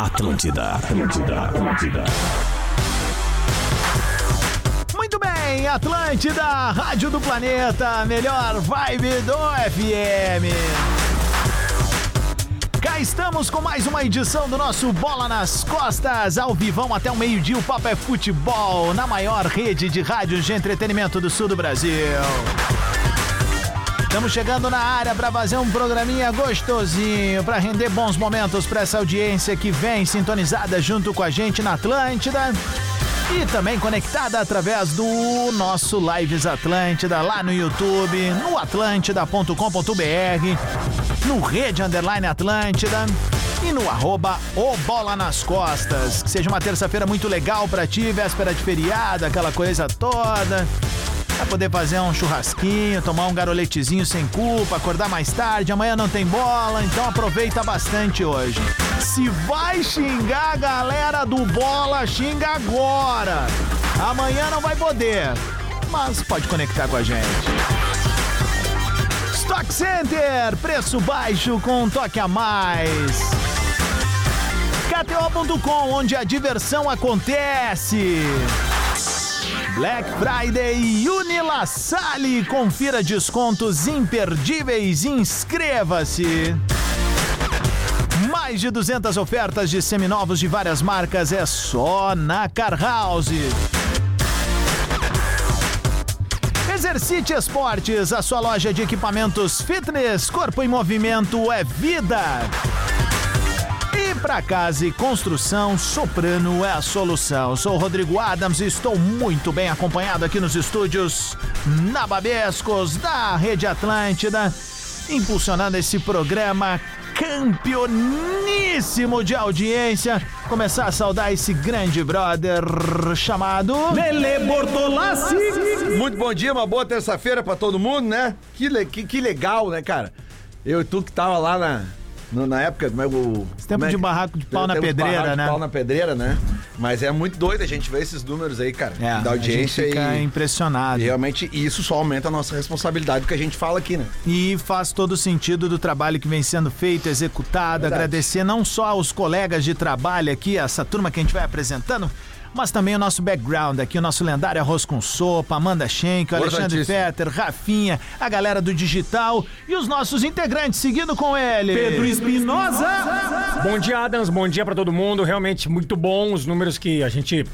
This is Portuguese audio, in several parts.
Atlântida, Atlântida, Atlântida. Muito bem, Atlântida, Rádio do Planeta, melhor vibe do FM. Cá estamos com mais uma edição do nosso Bola nas Costas, ao vivão até o meio-dia. O Papo é Futebol, na maior rede de rádios de entretenimento do sul do Brasil. Estamos chegando na área para fazer um programinha gostosinho, para render bons momentos para essa audiência que vem sintonizada junto com a gente na Atlântida. E também conectada através do nosso Lives Atlântida lá no YouTube, no atlântida.com.br, no Rede Underline Atlântida e no arroba o Bola nas Costas. Que seja uma terça-feira muito legal pra ti, véspera de feriado, aquela coisa toda. Vai poder fazer um churrasquinho, tomar um garoletezinho sem culpa, acordar mais tarde. Amanhã não tem bola, então aproveita bastante hoje. Se vai xingar a galera do bola, xinga agora. Amanhã não vai poder, mas pode conectar com a gente. Stock Center, preço baixo com um toque a mais. KTO.com, onde a diversão acontece. Black Friday Unilassale. Confira descontos imperdíveis. Inscreva-se. Mais de 200 ofertas de seminovos de várias marcas é só na Car House. Exercite Esportes, a sua loja de equipamentos fitness, corpo em movimento é vida. Para casa e construção, Soprano é a solução. Sou o Rodrigo Adams e estou muito bem acompanhado aqui nos estúdios Nababescos da Rede Atlântida, impulsionando esse programa campeoníssimo de audiência. Começar a saudar esse grande brother chamado Lele Bortolassi. Muito bom dia, uma boa terça-feira pra todo mundo, né? Que, le- que, que legal, né, cara? Eu e tu que tava lá na, no- na época, como é o... tempo como é de que- barraco de pau na Tempo pedreira, barraco de né? pau na pedreira, né? Mas é muito doido a gente ver esses números aí, cara, É, da audiência a gente fica e... impressionado. E realmente isso só aumenta a nossa responsabilidade que a gente fala aqui, né? E faz todo sentido do trabalho que vem sendo feito, executado. Verdade. Agradecer não só aos colegas de trabalho aqui, essa turma que a gente vai apresentando, mas também o nosso background aqui, o nosso lendário Arroz com Sopa, Amanda Schenck, o Alexandre. Fetter, Rafinha, a galera do digital e os nossos integrantes, seguindo com ele. Pedro Espinosa. Bom dia, Adams. Bom dia pra todo mundo. Realmente muito bom os números que a gente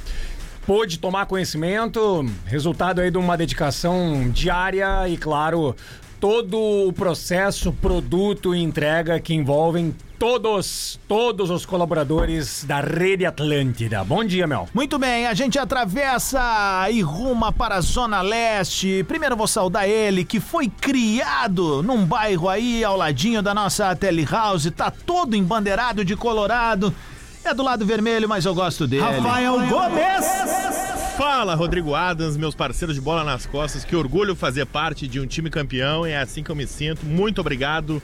pôde tomar conhecimento. Resultado aí de uma dedicação diária e, claro, todo o processo, produto e entrega que envolvem todos, todos os colaboradores da Rede Atlântida. Bom dia, Mel. Muito bem, a gente atravessa e ruma para a Zona Leste. Primeiro vou saudar ele, que foi criado num bairro aí ao ladinho da nossa telehouse, tá todo embandeirado de colorado. É do lado vermelho, mas eu gosto dele. Rafael Gomes. Fala, Rodrigo Adams, meus parceiros de bola nas costas. Que orgulho fazer parte de um time campeão. É assim que eu me sinto. Muito obrigado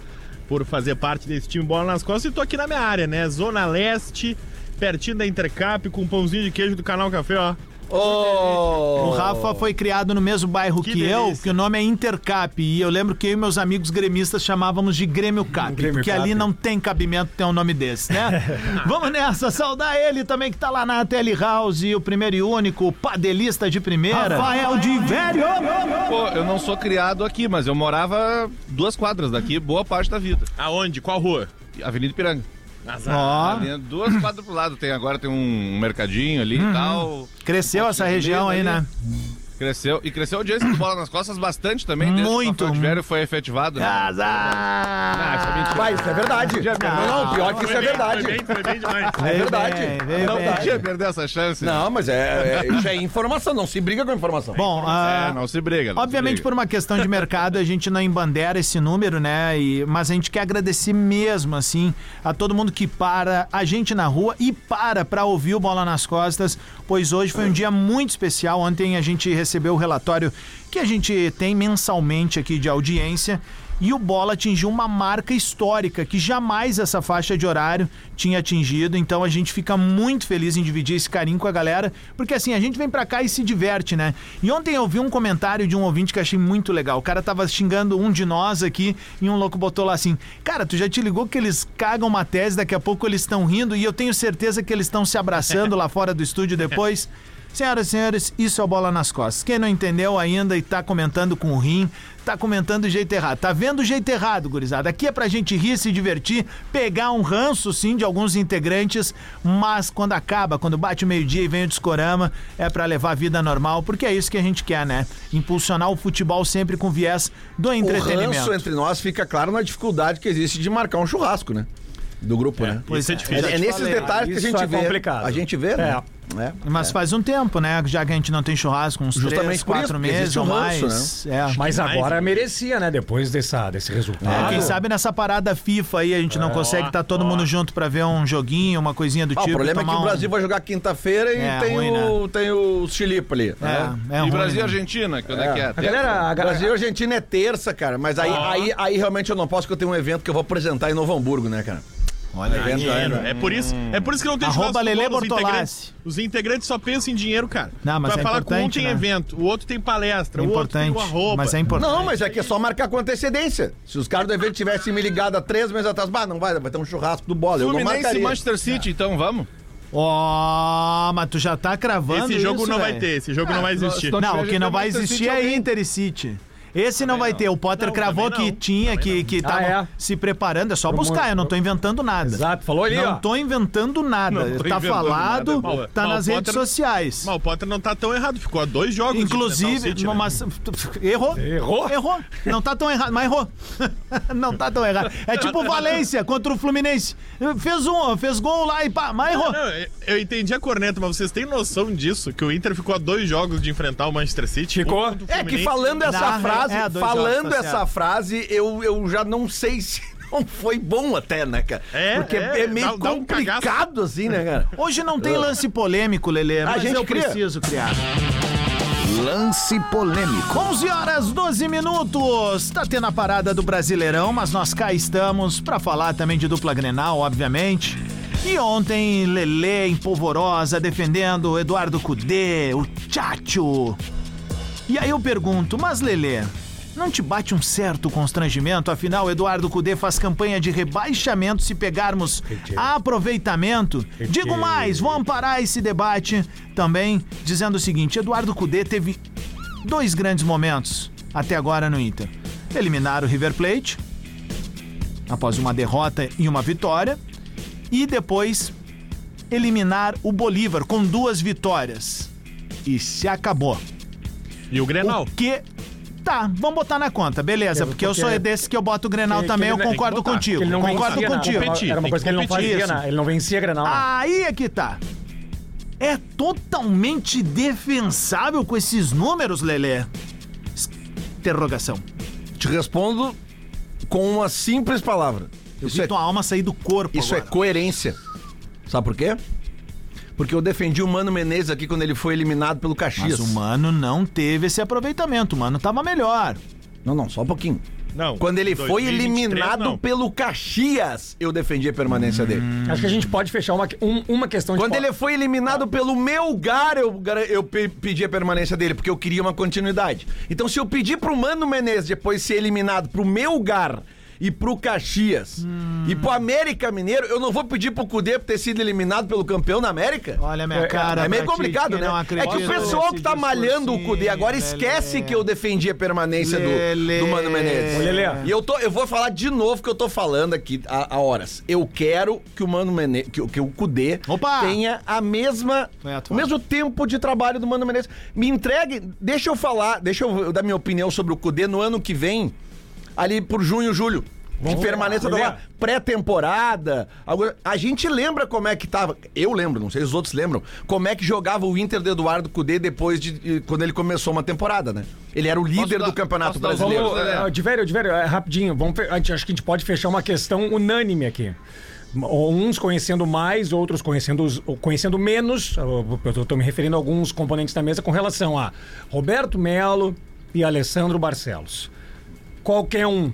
por fazer parte desse time bola nas costas. E tô aqui na minha área, né? Zona Leste, pertinho da Intercap, com um pãozinho de queijo do Canal Café, ó. O Rafa foi criado no mesmo bairro que, Que eu, que o nome é Intercap. E eu lembro que eu e meus amigos gremistas chamávamos de Grêmio Cap, Grêmio porque Cap. ali não tem cabimento ter um nome desse, né? Vamos nessa, saudar ele também que tá lá na Telehouse, o primeiro e único padelista de primeira. Rafael de Velho. Pô, eu não sou criado aqui, mas eu morava duas quadras daqui, boa parte da vida. Aonde? Qual rua? Avenida Ipiranga. Ó, Ali, duas quadras pro lado. Tem, agora tem um mercadinho ali e tal. cresceu essa região aí, né? Cresceu. E cresceu a audiência do Bola nas Costas bastante também, desde Muito. o Velho foi efetivado. né? Azar! isso é mentira. Vai, isso é verdade. Não, não, pior que isso é verdade. Foi bem, foi bem demais. Veio verdade. Não podia perder essa chance. Não, mas é, é- isso é informação, não se briga com informação. Bom, ah, É, não se briga. não se Obviamente, briga. por uma questão de mercado, a gente não embandera esse número, né? E, mas a gente quer agradecer mesmo, assim, a todo mundo que para, a gente na rua e para pra ouvir o Bola nas Costas, pois hoje foi um dia muito especial. Ontem a gente recebeu o relatório que a gente tem mensalmente aqui de audiência. e o Bola atingiu uma marca histórica que jamais essa faixa de horário tinha atingido. Então a gente fica muito feliz em dividir esse carinho com a galera, porque assim, a gente vem pra cá e se diverte, né? E ontem eu vi um comentário de um ouvinte que achei muito legal. O cara tava xingando um de nós aqui e um louco botou lá assim: Cara, tu já te ligou que eles cagam uma tese, daqui a pouco eles estão rindo e eu tenho certeza que eles estão se abraçando lá fora do estúdio depois. Senhoras e senhores, isso é o Bola nas Costas. Quem não entendeu ainda e tá comentando com o rim, tá comentando do jeito errado. Tá vendo o jeito errado, gurizada. Aqui é pra gente rir, se divertir, pegar um ranço, sim, de alguns integrantes, mas quando acaba, quando bate o meio-dia e vem o discorama, é pra levar a vida normal, porque é isso que a gente quer, né? Impulsionar o futebol sempre com viés do O entretenimento. ranço entre nós fica claro na dificuldade que existe de marcar um churrasco, né? Do grupo, né? Pois Isso é é. É, difícil. é nesses falei, detalhes que a gente é vê. complicado. A gente vê, né? É. Mas É. faz um tempo, né? Já que a gente não tem churrasco, uns Justamente três, quatro meses ou ranço, mais. É. Mas agora né? merecia, né? Depois dessa, desse resultado. É, quem sabe nessa parada FIFA aí a gente não consegue estar todo mundo junto pra ver um joguinho, uma coisinha do Ah, tipo. o problema é que o Brasil um... vai jogar quinta-feira e É, tem, ruim, o, tem o ali. né? É, é e ruim, Brasil e né? Argentina, quando é, que é? A galera, a galera Brasil e Argentina é terça, cara. Mas aí, aí, aí realmente eu não posso, porque eu tenho um evento que eu vou apresentar em Novo Hamburgo, né, cara? Olha aí. Dinheiro. É por isso, é por isso que não tem Arroba churrasco Lelê os integrantes, os integrantes só pensam em dinheiro, cara. Não, mas Vai é falar que um tem né? evento, o outro tem palestra, É o outro tem roupa. Mas é importante. Não, mas é que é só marcar com antecedência. Se os caras do evento tivessem me ligado há três meses atrás, bah, não vai, vai ter um churrasco do bola. Eu não Fluminense marcaria. Manchester City, então vamos? Ó, mas tu já tá cravando Esse jogo isso, não vai velho. ter, esse jogo não vai existir. Não, o que não vai existir é Inter e City. Esse não vai ter. O Potter Não, cravou também que não. tinha, que, que tava é? se preparando. É só Pro buscar, mundo- eu não tô inventando nada. Exato, falou ali, Não ó. tô inventando nada. Não tô tá inventando falado, nada. tá Mal, nas o redes Potter- sociais. Mas o Potter não tá tão errado, ficou a dois jogos de enfrentar o Inclusive, City, né? mas errou. Errou? Errou. Não tá tão errado, mas errou. não tá tão errado. É tipo o Valência contra o Fluminense. Fez um, fez gol lá e pá, mas errou. Não, eu- eu entendi a corneta, mas vocês têm noção disso? Que o Inter ficou a dois jogos de enfrentar o Manchester City? Ficou. Um contra o É que Fluminense. falando essa Na- frase, é, falando jogos, tá essa certo. frase, eu, eu já não sei se não foi bom até, né, cara? É, Porque é, é, meio dá- dá um complicado assim, né, cara? Hoje não tem lance polêmico, Lelê, mas gente eu cria. preciso criar. Lance polêmico. 11 horas 12 minutos. Tá tendo a parada do Brasileirão, mas nós cá estamos pra falar também de dupla Grenal, obviamente. E ontem, Lelê em polvorosa defendendo o Eduardo Cudê, o Tchatcho. E aí eu pergunto, mas Lelê, não te bate um certo constrangimento? Afinal, Eduardo Cudê faz campanha de rebaixamento se pegarmos aproveitamento. Digo mais, vou amparar esse debate também dizendo o seguinte: Eduardo Cudê teve dois grandes momentos até agora no Inter. Eliminar o River Plate, após uma derrota e uma vitória, e depois eliminar o Bolívar com duas vitórias. E se acabou. E o Grenal. O que. Tá, vamos botar na conta, beleza, porque eu sou porque- desse que eu boto o Grenal que- também, que eu concordo botar. contigo. Ele não Concordo vencia, contigo. Não, Competir, era uma coisa que que ele não fazia, Isso. né? Ele não vencia Grenal. né? Aí é que tá. É totalmente defensável com esses números, Lelê? Interrogação. Te respondo com uma simples palavra. Eu Isso vi é, tua alma sair do corpo isso é agora. coerência. Sabe por quê? Porque eu defendi o Mano Menezes aqui quando ele foi eliminado pelo Caxias. Mas o Mano não teve esse aproveitamento, o Mano tava melhor. Não, não, só um pouquinho. Não. Quando ele foi 2023, eliminado não. pelo Caxias, eu defendi a permanência dele. Acho que a gente pode fechar uma, um- uma questão de. Quando ele foi eliminado pelo meu lugar, eu, eu pe- pedi a permanência dele, porque eu queria uma continuidade. Então, se eu pedir pro Mano Menezes depois ser eliminado pro meu lugar e pro Caxias e pro América Mineiro, eu não vou pedir pro Cudê ter sido eliminado pelo campeão da América? Olha a minha É, cara. É meio pra ti, complicado, né? É que o pessoal que tá malhando o Cudê agora discursinho, esquece Lelê. que eu defendi a permanência do, Lelê. do Mano Menezes. Lelê. E eu, tô, eu vou falar de novo que eu tô falando aqui há, há horas. Eu quero que o Mano Menezes, que, o- que o Cudê Opa! tenha a mesma, o mesmo tempo de trabalho do Mano Menezes. Me entregue, deixa eu falar, deixa eu dar minha opinião sobre o Cudê no ano que vem, ali por junho, julho. De permanência Lelê. da pré-temporada. algo- A gente lembra como é que tava. Eu lembro, não sei se os outros lembram. Como é que jogava o Inter do Eduardo Cudê depois de. quando ele começou uma temporada, né? Ele era o líder dar- do Campeonato posso dar os Brasileiro. números, Lelê? Vamos, uh, Diverio, Diverio, é, rapidinho. Vamos, fe- a gente- acho que a gente pode fechar uma questão unânime aqui. Uns conhecendo mais, outros conhecendo, os- conhecendo menos. Eu estou me referindo a alguns componentes da mesa com relação a Roberto Melo e Alessandro Barcelos. Qualquer um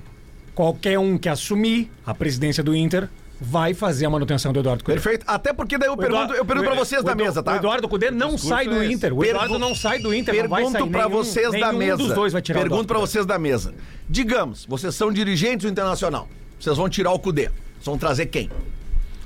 qualquer um que assumir a presidência do Inter vai fazer a manutenção do Eduardo Cudê. Perfeito. Até porque daí eu pergunto, Eduardo- eu pergunto pra vocês da Edu- mesa, tá? O Eduardo Cudê não sai do é. Inter. O Eduardo não sai do Inter. não Pergunto Nenhum- vocês da mesa. dos dois vai tirar o Pergunto Cudê. vocês da mesa. Digamos, vocês são dirigentes do Internacional. Vocês vão tirar o Cudê. Vocês vão trazer quem?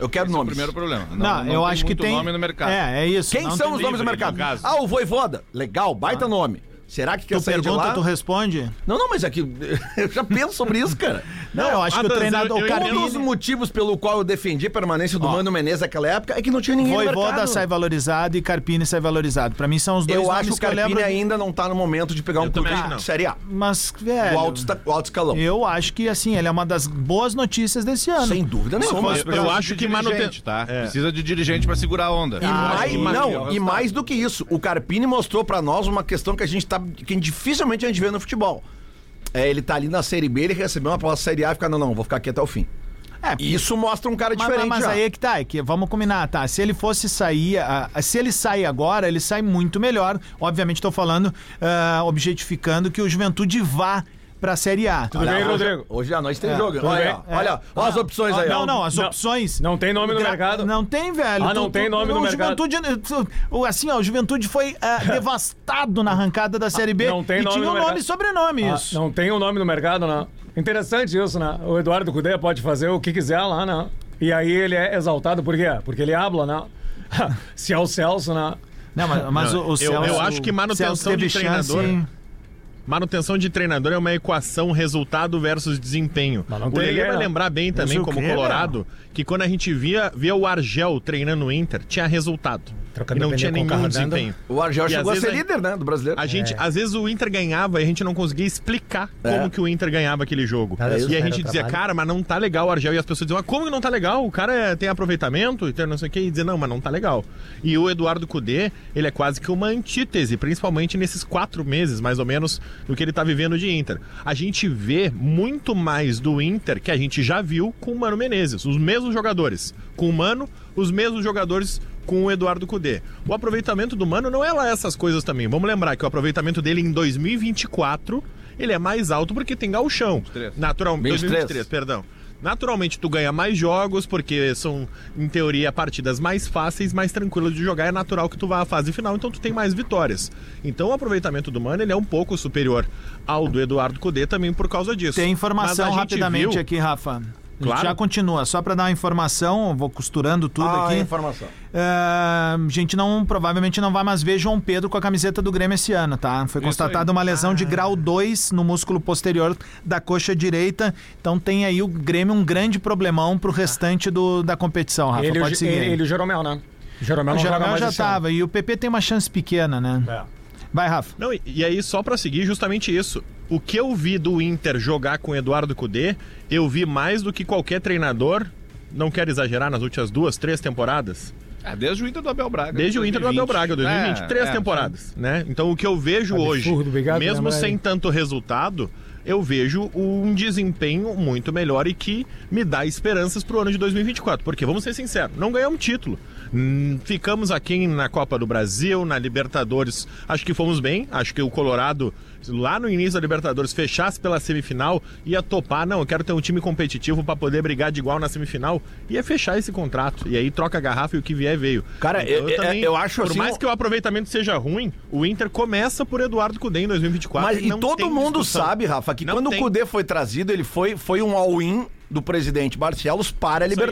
Eu quero Esse é o nomes. primeiro problema. Não, eu tem acho que tem. nome no mercado. É, é isso. Quem não são os nomes do mercado? no. Ah, o Voivoda. Legal, baita nome. Será que quer Tu sair de pergunta, lá? tu responde. Não, não, mas é que eu já penso sobre isso, cara. Não, eu acho que o Adams, treinador. eu- o eu Um dos motivos pelo qual eu defendi a permanência do Ó. Mano Menezes naquela época é que não tinha ninguém no Voivoda mercado. sai valorizado e Carpini sai valorizado. Pra mim são os dois Eu nomes acho que o Carpini lembro. ainda não tá no momento de pegar um clube de Série A. Mas, O velho. alto, esta- o alto escalão. Eu acho que, assim, ele é uma das boas notícias desse ano. Sem dúvida nenhuma. Eu, eu acho que manutenção. tá? Precisa de dirigente pra segurar a onda. E, mais, que não, e mais do que isso, o Carpini mostrou pra nós uma questão que a gente tá. Que dificilmente a gente vê no futebol. É, ele tá ali na Série B, ele recebeu uma proposta Série A e fica, não, não, vou ficar aqui até o fim. É, isso mostra um cara Mas, diferente. mas já. aí é que tá, é que vamos combinar, tá? Se ele fosse sair, se ele sair agora, ele sai muito melhor. Obviamente, estou falando, ah, objetificando que o Juventude vá pra Série A. Tudo bem, hoje, Rodrigo? Hoje à noite tem É, jogo. tudo Olha, bem. ó, olha, as opções aí. Não, ó. não, as Não. opções. Não tem nome no Gra- mercado? Não tem, velho. Ah, não tem nome no mercado. Juventude, o- assim, ó, o Juventude foi ah, devastado na arrancada da Série B. não tem e nome tinha no um nome mercado. e sobrenome, Ah, isso. não tem o nome no mercado, não. Interessante isso, né? O Eduardo Cudê pode fazer o que quiser lá, né? E aí ele é exaltado por quê? Porque ele habla, né? Se é o Celso, né? Não, mas, mas Não, o, o eu- Celso, eu acho que manutenção Celso de treinador- chance- Manutenção de treinador é uma equação resultado versus desempenho. O ninguém, vai lembrar bem também, como Colorado, que quando a gente via, via o Argel treinando o Inter, tinha resultado. Trocando e não tinha nenhum desempenho. O Argel E chegou a ser líder, né? Do brasileiro. A gente, às vezes o Inter ganhava e a gente não conseguia explicar É. como que o Inter ganhava aquele jogo. Nada e a gente dizia, trabalho. cara, mas não tá legal o Argel. E as pessoas diziam, mas como que não tá legal? O cara é- tem aproveitamento e não sei o quê. E dizia, não, mas não tá legal. E o Eduardo Cudê, ele é quase que uma antítese, principalmente nesses quatro meses, mais ou menos, do que ele tá vivendo de Inter. A gente vê muito mais do Inter que a gente já viu com o Mano Menezes. Os mesmos jogadores. Com o Mano, os mesmos jogadores com o Eduardo Cudê. O aproveitamento do Mano não é lá essas coisas também. Vamos lembrar que o aproveitamento dele em 2024, ele é mais alto porque tem gauchão. 23. Naturalmente, 23. 2023, perdão. Naturalmente tu ganha mais jogos porque são em teoria partidas mais fáceis, mais tranquilas de jogar, é natural que tu vá à fase final, então tu tem mais vitórias. Então o aproveitamento do Mano ele é um pouco superior ao do Eduardo Cudê também por causa disso. Tem informação rapidamente viu- aqui, Rafa. Claro. Já continua, só para dar uma informação, vou costurando tudo Ah, aqui. informação. É, a gente não, provavelmente não vai mais ver João Pedro com a camiseta do Grêmio esse ano, tá? Foi constatada uma lesão Ah. de grau 2 no músculo posterior da coxa direita. Então tem aí o Grêmio um grande problemão pro restante do, da competição, Rafa. ele, Pode seguir. ele, e o Jeromel, né? O Jeromel o Jeromel já esse ano. tava. E o PP tem uma chance pequena, né? É. Vai, Rafa. Não, e, e aí, só pra seguir, justamente isso. O que eu vi do Inter jogar com o Eduardo Cudê, eu vi mais do que qualquer treinador, não quero exagerar, nas últimas duas, três temporadas. É, desde o Inter do Abel Braga. Desde o Inter do Abel Braga, 2020. É, três é, temporadas, né? Então o que eu vejo hoje, obrigado, mesmo lembrar sem tanto resultado, eu vejo um desempenho muito melhor e que me dá esperanças pro ano de 2024. Porque, vamos ser sinceros, não ganhamos título. Hum, Ficamos aqui na Copa do Brasil, na Libertadores. Acho que fomos bem. Acho que o Colorado, lá no início da Libertadores, fechasse pela semifinal, ia topar. Não, eu quero ter um time competitivo para poder brigar de igual na semifinal. Ia fechar esse contrato. E aí troca a garrafa e o que vier veio. Cara, eu- eu- eu acho Por assim, mais um- que o aproveitamento seja ruim, o Inter começa por Eduardo Cudê em 2024. Mas e todo mundo discussão. sabe, Rafa, que Não quando tem. o Cudê foi trazido, ele foi, foi um all-in do presidente Barcelos para a Isso aí.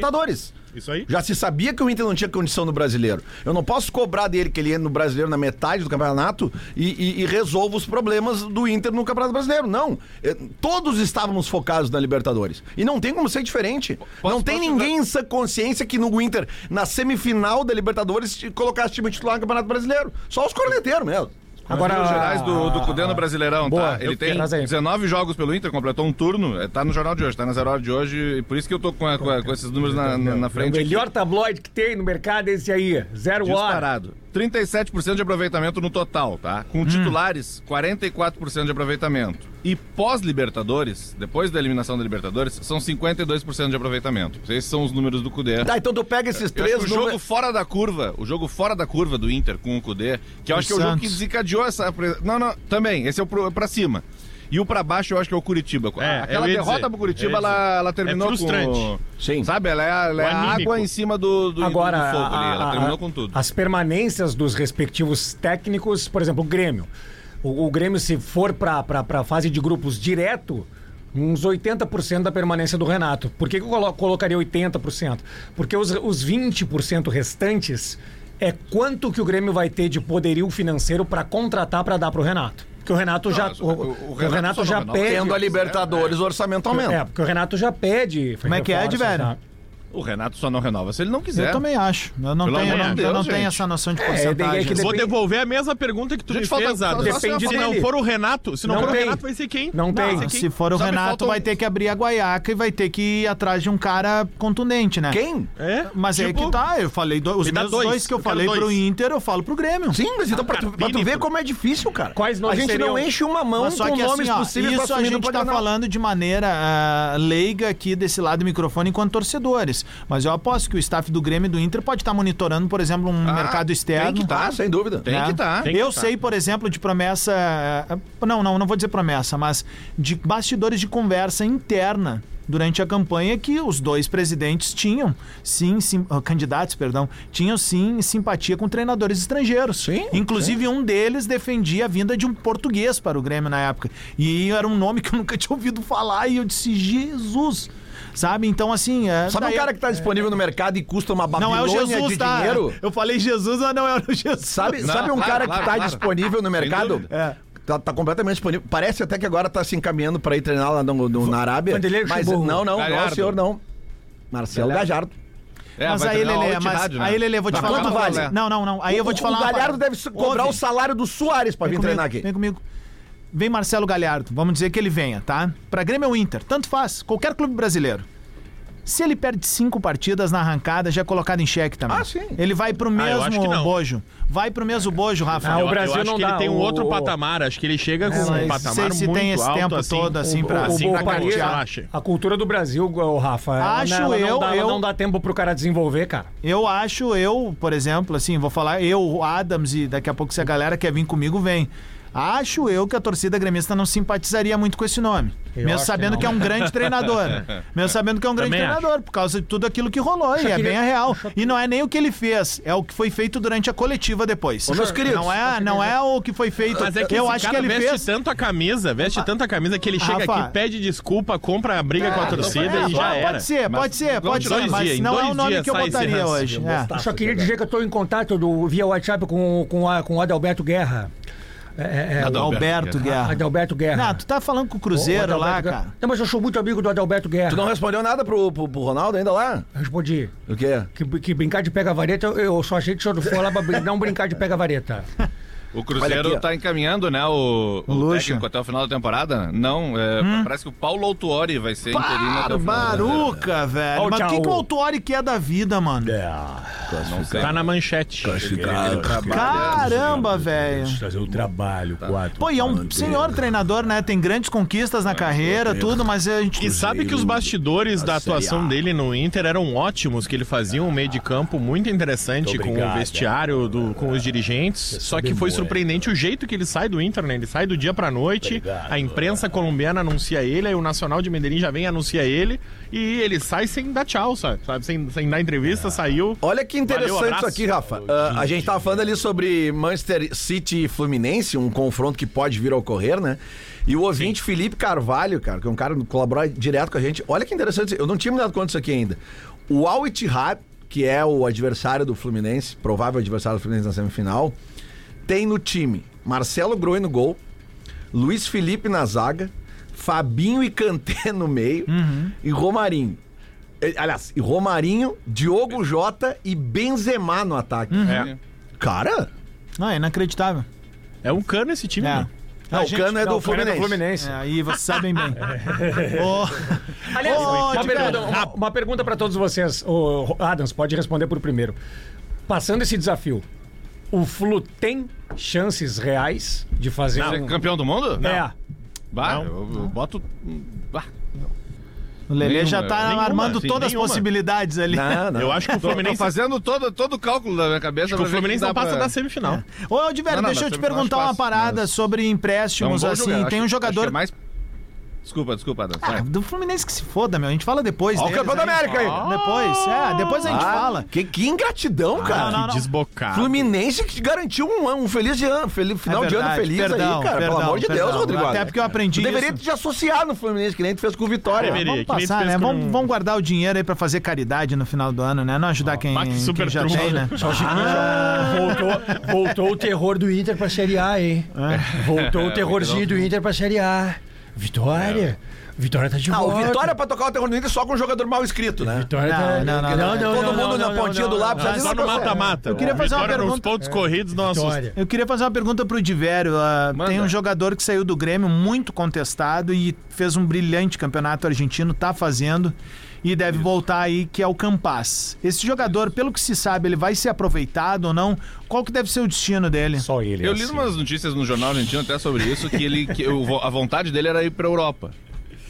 Isso aí. Já se sabia que o Inter não tinha condição no brasileiro. Eu não posso cobrar dele que ele entra no brasileiro na metade do campeonato e, e- e resolva os problemas do Inter no campeonato brasileiro. Não. É, Todos estávamos focados na Libertadores. E não tem como ser diferente. Posso- não tem ninguém em sã consciência que no Inter, na semifinal da Libertadores, colocasse time titular no campeonato brasileiro. Só os corneteiros mesmo. Agora, os gerais do, do Cudê no Ah, Brasileirão, boa, tá? Ele tem traz aí. 19 jogos pelo Inter, completou um turno, é, tá no jornal de hoje, tá na zero hora de hoje, e por isso que eu tô com, a- com a- com esses números na, na, na É o frente. melhor tabloide que tem no mercado é esse aí. Zero hora. Disparado. 37% de aproveitamento no total, tá? Com titulares, 44% de aproveitamento. E pós-Libertadores, depois da eliminação da Libertadores, são 52% de aproveitamento. Esses são os números do Cudê. Tá, então tu pega esses três que o jogo números. fora da curva, o jogo fora da curva do Inter com o Cudê, que eu O acho que é o jogo que desencadeou essa. Não, não, também, esse é o pro, pra cima. E o pra baixo eu acho que é o Curitiba. É, Aquela derrota dizer, pro Curitiba, ela, ela terminou frustrante. com... Sim. Sabe, ela é, ela é a água em cima do, do, Agora, do fogo ali. a- Ela a- terminou com tudo. as permanências dos respectivos técnicos, por exemplo, o Grêmio. O, o Grêmio, se for para a fase de grupos direto, uns 80% da permanência do Renato. Por que, que eu colo- colocaria 80%? Porque os, os 20% restantes é quanto que o Grêmio vai ter de poderio financeiro para contratar para dar para o Renato. Porque o Renato já, mas o, o- o o Renato, Renato só já não pede. Tendo a Libertadores, o orçamento aumenta. É, porque o Renato já pede. Como é que é, tá? O Renato só não renova se ele não quiser. Eu também acho. Eu não Pelo tenho, eu não, de eu não Deus, tenho essa noção de É, porcentagem. é que Vou devolver a mesma pergunta que tu Gente, me falta- fez, Depende Se dele. não for o Renato, se não, Não for tem. o Renato, vai ser quem? Não tem. Vai ser quem? Se for o Sabe, Renato, um- vai ter que abrir a guaiaca e vai ter que ir atrás de um cara contundente, né? Quem? É? Mas é Tipo, que tá, eu falei, do- os Me mesmos dois, dois, que eu, eu falei pro dois. Inter, eu falo pro Grêmio. Sim, mas então pra tu, pra tu ver como é difícil, cara. Quais A nomes gente não enche uma mão com que nomes assim, ó, possíveis isso a gente tá falando de maneira ah, leiga aqui desse lado do microfone enquanto torcedores. Mas eu aposto que o staff do Grêmio e do Inter pode estar monitorando, por exemplo, um Ah, mercado externo. tem que tá. Ah, sem dúvida. Tem né? que tá. Que eu tá. sei, por exemplo, de promessa. eh, Não, não, não vou dizer promessa, mas de bastidores de conversa interna durante a campanha que os dois presidentes tinham, sim, sim ah, candidatos, perdão, tinham sim simpatia com treinadores estrangeiros. Sim, Inclusive, um deles defendia a vinda de um português para o Grêmio na época. E era um nome que eu nunca tinha ouvido falar e eu disse, Jesus. Sabe? Então, assim. é, Sabe um cara que tá disponível no mercado e custa uma Não é babilônia o Jesus, de tá? dinheiro? Eu falei Jesus, mas não é o Jesus. Sabe, Não, sabe um claro, cara claro, que tá claro. disponível no mercado? É. Tá, tá completamente disponível. Parece até que agora tá se encaminhando pra ir treinar lá no, no- na Arábia. Vanderlei Mas não, não, não, senhor, não. Marcelo Gajardo. É, mas aí, o Lelê, mas Ittihad, né? aí, Lelê, vou te falar quanto vale? Não, não, não. Aí eu vou te O- falar O Galhardo deve cobrar Ouve. o salário do Soares pra vir treinar aqui. Vem comigo. Vem Marcelo Galhardo, vamos dizer que ele venha, tá? Pra Grêmio ou Inter, tanto faz, qualquer clube brasileiro. Se ele perde cinco partidas na arrancada, já é colocado em xeque também. Ah, sim. Ele vai pro Ah, mesmo não. bojo. Vai pro mesmo bojo, Rafa. Ah, o Brasil eu acho não que dá, ele tem um o- outro o- patamar. Acho que ele chega com É, um mas patamar sei se muito tem esse alto, tempo assim, todo, assim, o- pra- o- assim, pra cartear. A cultura do Brasil, o Rafa, ela- Acho ela, eu- não dá, ela eu- não dá tempo pro cara desenvolver, cara. Eu acho, eu, por exemplo, assim, vou falar, eu, o Adams, e daqui a pouco se a galera quer vir comigo, vem. Acho eu que a torcida gremista não simpatizaria muito com esse nome. Eu mesmo acho sabendo que que, é um grande treinador. mesmo sabendo que é um grande Também treinador, por causa de tudo aquilo que rolou. e é queria- bem a real. E não é nem o que ele fez, é o que foi feito durante a coletiva depois. Ô, meus queridos, não é, não é o que foi feito. Mas é que eu esse acho que ele veste fez. tanto a camisa, veste tanto a camisa que ele chega Rafa. aqui, pede desculpa, compra a briga com a torcida É, e já pode era. ser, pode ser, pode ser, mas não é o nome que eu botaria hoje. É. Eu só queria dizer que eu tô em contato do, via WhatsApp com, com, com o Adalberto Guerra. É, é, Adalberto Alberto Guerra. Guerra. Adalberto Guerra. Não, tu tá falando com o O Cruzeiro lá, Adalberto Guerra. cara. Não, mas eu sou muito amigo do Adalberto Guerra. Tu não respondeu nada pro, pro, pro Ronaldo ainda lá? Respondi. O quê? Que, que brincar de pega-vareta, eu, eu só achei que o senhor for lá pra brin- não brincar de pega-vareta. O Cruzeiro Olha aqui, ó. tá encaminhando, né, o, o Lucha. técnico até o final da temporada. Não, é, parece que o Paulo Autuori vai ser interino até o final. da Baruca, velho. Ó, Mas o que, que o Autuori quer da vida, mano? Não sei. Tá na manchete. Caramba, velho. Fazer o trabalho, quatro. Pô, e é um senhor treinador, né? Tem grandes conquistas na carreira, tudo, mas a gente. E sabe que os bastidores da atuação dele no Inter eram ótimos, que ele fazia um meio de campo muito interessante com o vestiário, do, com os dirigentes. Só que foi surpreendente o jeito que ele sai do Inter, né? Ele sai do dia pra noite, a imprensa colombiana anuncia ele, aí o Nacional de Medellín já vem e anuncia ele, e ele sai sem dar tchau, sabe? Sem, sem dar entrevista, saiu. Olha que interessante Valeu, isso aqui, Rafa. Ah, a gente tava falando ali sobre Manchester City e Fluminense, um confronto que pode vir a ocorrer, né? E o ouvinte Felipe Carvalho, cara, que é um cara que colabora direto com a gente. Olha que interessante, eu não tinha me dado conta disso aqui ainda. O Al Ittihad, que é o adversário do Fluminense, provável adversário do Fluminense na semifinal, tem no time Marcelo Groi no gol, Luiz Felipe na zaga, Fabinho e Kanté no meio e Romarinho. Eh, Aliás, e Romarinho, Diogo Jota e Benzema no ataque. É. Cara, Não, é inacreditável. É um cano esse time, É. né? não, A o gente- Cano é Não, do o cara é Fluminense. do Fluminense. É, aí vocês sabem bem. Ô, Aliás, Ô, uma, pergunta, uma, uma pergunta pra todos vocês. O Adams, pode responder por primeiro. Passando esse desafio, o Flu tem chances reais de fazer Ser um... campeão do mundo? É. Bah, Não. eu, eu boto. Bah. O Lelê Nenhuma. já tá Nenhuma, armando sim, todas as nenhuma. possibilidades ali. Não, não. Eu acho que o Tô, tô Fluminense, fazendo todo, todo o cálculo da minha cabeça. acho que o Fluminense não passa pra- da semifinal. Ô, Aldiver, Não, não, deixa eu te acho perguntar uma parada mas- sobre É empréstimos, bom assim. Tem acho- um acho jogador. que é mais... Desculpa, desculpa, Adams. Ah, do Fluminense que se foda, meu. A gente fala depois. Ó o deles campeão da aí. América aí. Depois, é, depois a gente Ah, fala. Que, que ingratidão, cara. não, não, Que desbocado. Fluminense que garantiu um, um feliz de ano, feliz, final É de ano verdade, feliz perdão, aí, cara. perdão, pelo amor de Deus, perdão. Rodrigo. Até porque eu aprendi Tu deveria isso. te associar no Fluminense, que nem tu fez com o Vitória. Deveria. Vamos que nem tu passar, fez né? com Vamos, um- vamos guardar o dinheiro aí pra fazer caridade no final do ano, né? Não ajudar quem, bah, que super quem já trunfo. tem, né? Só o seguinte, ó, voltou, voltou o terror do Inter pra Série A, hein? Voltou o terrorzinho do Inter pra Série A. Vitória. Vitória tá de Ah, o volta. Vitória pra tocar o terror no Inter só com um jogador mal escrito, né? Vitória tá... Não, não, não, não. Todo mundo na pontinha do lápis. Não, só no mata-mata. Eu queria fazer uma pergunta. pontos corridos não assusta. Vitória. Eu queria fazer uma pergunta pro Divério. ah, tem um jogador que saiu do Grêmio muito contestado e fez um brilhante campeonato argentino, tá fazendo e deve voltar aí, que é o Campas. Esse jogador, pelo que se sabe, ele vai ser aproveitado ou não? Qual que deve ser o destino dele? Só ele. Eu assim. li umas notícias no jornal argentino até sobre isso, que, ele, que a vontade dele era ir pra Europa.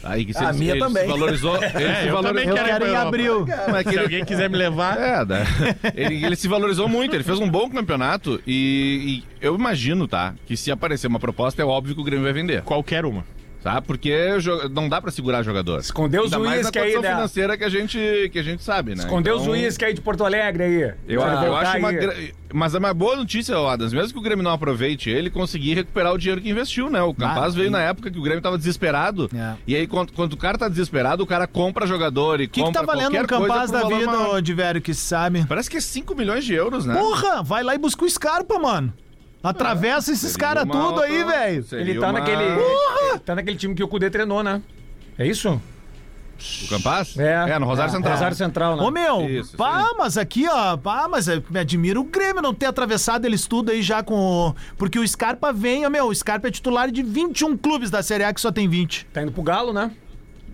Aí que se, A minha ele também. Se valorizou, ele É, se eu valorizou. também Eu quero ir quero ir em Europa. abril. Mas é que Se ele- alguém quiser me levar... É, né? ele, ele se valorizou muito, ele fez um bom campeonato e, e eu imagino, tá? Que se aparecer uma proposta, é óbvio que o Grêmio vai vender, Qualquer uma. Tá? Porque não dá pra segurar jogador. Escondeu os uísque aí, né? financeira que a gente, que a gente sabe, né? Escondeu os Então, uísque aí de Porto Alegre aí. Eu, Quero eu acho uma. aí. gra- Mas é uma boa notícia, ó, Adams. Mesmo que o Grêmio não aproveite ele, conseguir recuperar o dinheiro que investiu, né? O Campaz Ah, veio na época que o Grêmio tava desesperado. É. E aí, quando, quando o cara tá desesperado, o cara compra jogador e O que, que compra tá valendo um coisa Campaz da vida, maior. ô, Divério, que se sabe? Parece que é 5 milhões de euros, né? Porra, vai lá e busca o Scarpa, mano. Atravessa esses caras tudo aí, velho. Ele tá uma- naquele. Tá naquele time que o Cudê treinou, né? É isso? O Campaz? É. no Rosário Central. Rosário Central, né? Ô meu, Isso, pá, isso mas aqui, ó, pá, mas eu me admiro o Grêmio não ter atravessado eles tudo aí já com o... Porque o Scarpa vem, ó, meu, o Scarpa é titular de 21 clubes da Série A que só tem 20. Tá indo pro Galo, né?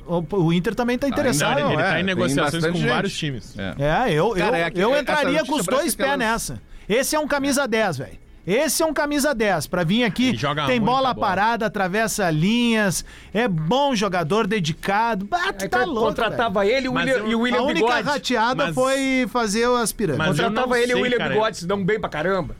O, o Inter também tá interessado. Não, ele é, tá em negociações com gente. vários times. É. É, eu, Cara, eu, é que- eu entraria com os dois pés elas- nessa. Esse é um camisa 10, velho. Esse é um camisa 10. Pra vir aqui, Ele joga tem bola bola. parada, atravessa linhas, é bom jogador, dedicado. Ah, tu tá louco, velho. contratava ele e o Mas William, eu- e o A William única Bigode. rateada Mas- foi fazer as pirâmides. Mas Contratava ele e o William cara. Bigode, se dão bem pra caramba.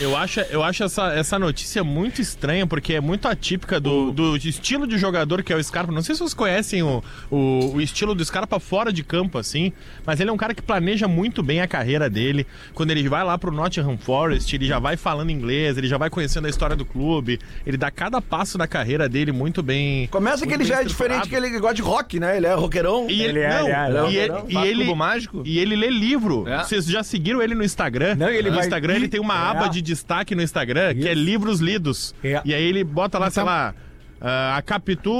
Eu acho, eu acho essa, essa notícia muito estranha, porque é muito atípica do, do estilo de jogador que é o Scarpa. Não sei se vocês conhecem o, o, o estilo do Scarpa fora de campo, assim, mas ele é um cara que planeja muito bem a carreira dele. Quando ele vai lá pro Nottingham Forest, ele já vai falando inglês, ele já vai conhecendo a história do clube, ele dá cada passo da carreira dele muito bem. Começa que muito ele já é diferente, que ele gosta de rock, né? Ele é roqueirão. E Ele ele, é, não, ele é, ele é. e ele, e mágico. e ele lê livro. É. Vocês já seguiram ele no Instagram? Não, ele no vai- Instagram ele tem uma É. aba de destaque no Instagram que é livros lidos. É. E aí ele bota lá, sei lá. Ah, a Capitu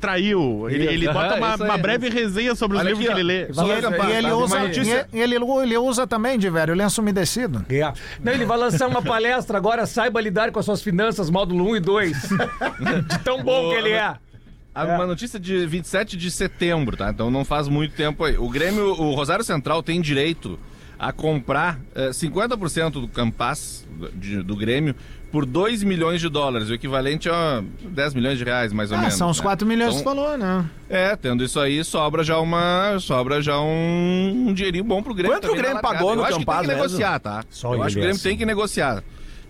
traiu. Ele, ele Aham, bota uma, uma breve resenha sobre os Olha livros aqui, que ele lê. E ele, e ele tá? usa, e ele, ele usa também, de velho, lenço umedecido. É. Não, ele vai lançar uma palestra agora, saiba lidar com as suas finanças, módulo 1 e 2. De tão bom que ele é. Ah, Uma notícia de 27 de setembro, tá? Então não faz muito tempo aí. O Grêmio, o Rosário Central tem direito a comprar eh, 50% do Campas do, de- do Grêmio por 2 milhões de dólares, o equivalente a 10 milhões de reais, mais ou Ah, menos. são uns né? 4 milhões que Então, você falou, né? É, tendo isso aí, sobra já uma. Sobra já um, um dinheirinho bom pro Grêmio. Quanto que o Grêmio pagou no Eu acho que Campaz tem que mesmo? negociar, tá? Só Eu acho que o ele é Grêmio assim. tem que negociar.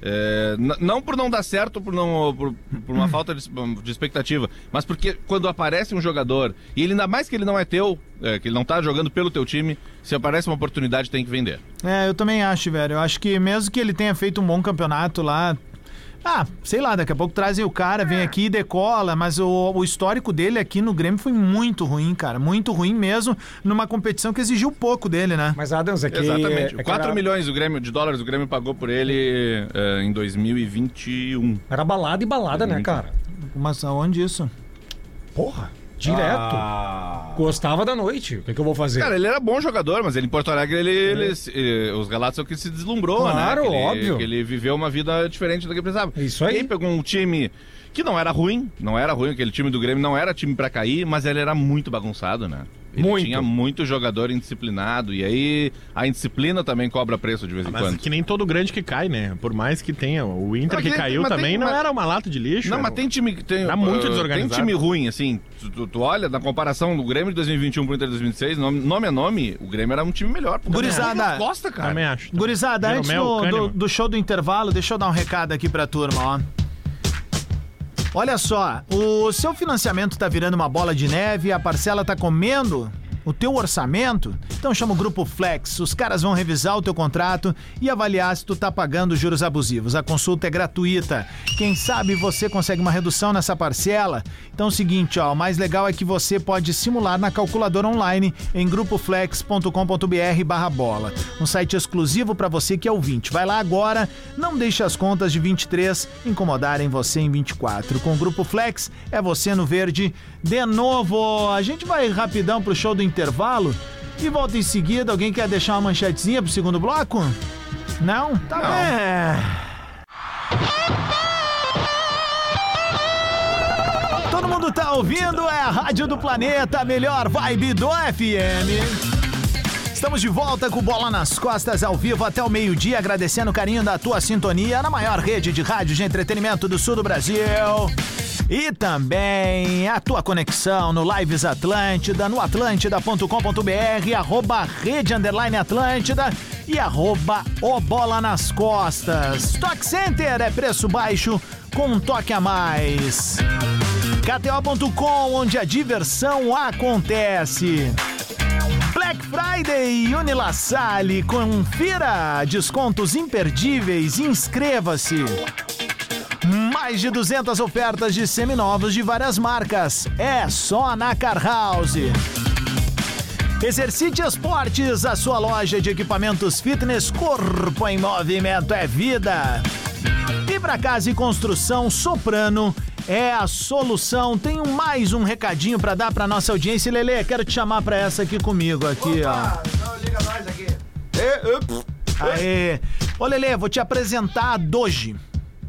É, não por não dar certo, por, não, por, por uma falta de, de expectativa, mas porque quando aparece um jogador, e ele ainda mais que ele não é teu, é, que ele não tá jogando pelo teu time, se aparece uma oportunidade, tem que vender. É, eu também acho, velho. Eu acho que mesmo que ele tenha feito um bom campeonato lá. Ah, sei lá, daqui a pouco trazem o cara, vem aqui e decola, mas o, o histórico dele aqui no Grêmio foi muito ruim, cara. Muito ruim mesmo, numa competição que exigiu pouco dele, né? Mas Adams, aqui... Exatamente. É que 4 era, milhões do Grêmio, de dólares o Grêmio pagou por ele é, em 2021. Era balada e balada, né, cara? Mas aonde isso? Porra, direto. Gostava da noite. O que, que eu vou fazer? Cara, ele era bom jogador, mas ele em Porto Alegre, ele, ele- eh, os Galatas são que se deslumbrou, Claro, né? Ele- óbvio. Que ele viveu uma vida diferente do que precisava. Isso aí. E aí pegou um time que não era ruim, não era ruim, aquele time do Grêmio não era time pra cair, mas ele era muito bagunçado, né? Ele Muito. tinha muito jogador indisciplinado. E aí a indisciplina também cobra preço de vez em Mas quando. que nem todo grande que cai, né? Por mais que tenha. O Inter Mas que tem- caiu mas tem- também não mas- era uma lata de lixo. Não, era mas um- tem time que tem. Tá muito uh, desorganizado. Tem time ruim, assim. Tu, tu- tu olha, na comparação do Grêmio de 2021 pro Inter de 2006, nome, nome é nome, o Grêmio era um time melhor. Gurizada. Costa, cara. Também acho. Gurizada, antes Jeromel, do, do, do show do intervalo, deixa eu dar um recado aqui pra turma, ó. Olha só, o seu financiamento tá virando uma bola de neve, a parcela tá comendo o teu orçamento? Então chama o Grupo Flex, os caras vão revisar o teu contrato e avaliar se tu tá pagando juros abusivos. A consulta é gratuita. Quem sabe você consegue uma redução nessa parcela? Então é o seguinte, ó, o mais legal é que você pode simular na calculadora online em grupoflex.com.br barra bola. Um site exclusivo para você que é ouvinte. Vai lá agora, não deixe as contas de 23 incomodarem você em 24. Com o Grupo Flex, é você no verde de novo. A gente vai rapidão pro show do intervalo e volta em seguida. Alguém quer deixar uma manchetezinha pro segundo bloco? Não? Tá bem. Todo mundo tá ouvindo, é a Rádio do Planeta, a melhor vibe do FM. Estamos de volta com Bola nas Costas ao vivo até o meio-dia, agradecendo o carinho da tua sintonia na maior rede de rádio de entretenimento do sul do Brasil. E também a tua conexão no Lives Atlântida, no atlântida.com.br, arroba rede underline Atlântida e arroba o Bola nas Costas. Stock Center é preço baixo com um toque a mais. KTO.com, onde a diversão acontece. Black Friday Unilassale, confira descontos imperdíveis, inscreva-se. Mais de 200 ofertas de seminovos de várias marcas, é só na Car House. Exercite Esportes, a sua loja de equipamentos fitness, corpo em movimento é vida. E para casa e construção, Soprano é a solução. Tenho mais um recadinho para dar para nossa audiência. Lele, quero te chamar para essa aqui comigo aqui, ó. liga nós aqui. Aê. Ô Lele, vou te apresentar a Doji.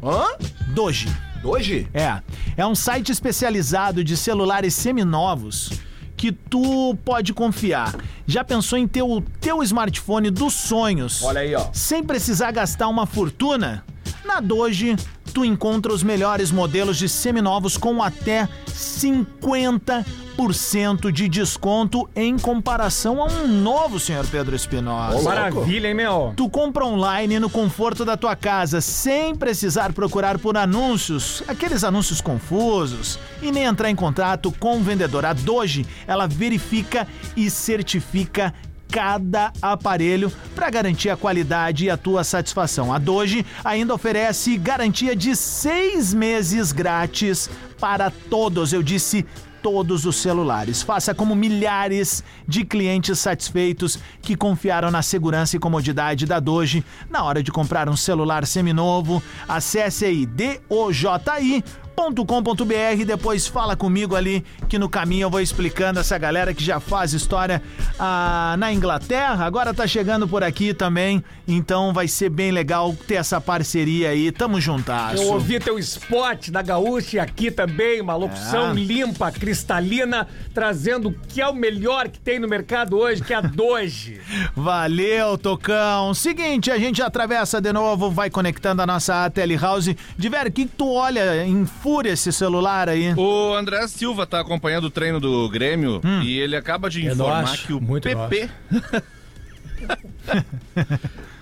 Hã? Doji. Hoje? É. É um site especializado de celulares seminovos que tu pode confiar. Já pensou em ter o teu smartphone dos sonhos? Olha aí, ó. Sem precisar gastar uma fortuna? Na Doge, tu encontra os melhores modelos de seminovos com até 50% de desconto em comparação a um novo, senhor Pedro Espinosa. Maravilha, hein, meu? Tu compra online no conforto da tua casa, sem precisar procurar por anúncios, aqueles anúncios confusos, e nem entrar em contato com o vendedor. A Doge, ela verifica e certifica cada aparelho para garantir a qualidade e a tua satisfação. A Doge ainda oferece garantia de seis meses grátis para todos. Eu disse todos os celulares. Faça como milhares de clientes satisfeitos que confiaram na segurança e comodidade da Doge na hora de comprar um celular seminovo. Acesse aí DOJI .com.br depois fala comigo ali que no caminho eu vou explicando essa galera que já faz história ah, na Inglaterra, agora tá chegando por aqui também, então vai ser bem legal ter essa parceria aí, tamo juntasso. Eu ouvi teu spot da Gaúcha aqui também, uma locução É. limpa, cristalina, trazendo o que é o melhor que tem no mercado hoje, que é a Doge. Valeu, Tocão. Seguinte, a gente atravessa de novo, vai conectando a nossa Telehouse. Diver, o que, que tu olha em fúria esse celular aí? O André Silva tá acompanhando o treino do Grêmio Hum. e ele acaba de É informar que o muito PP.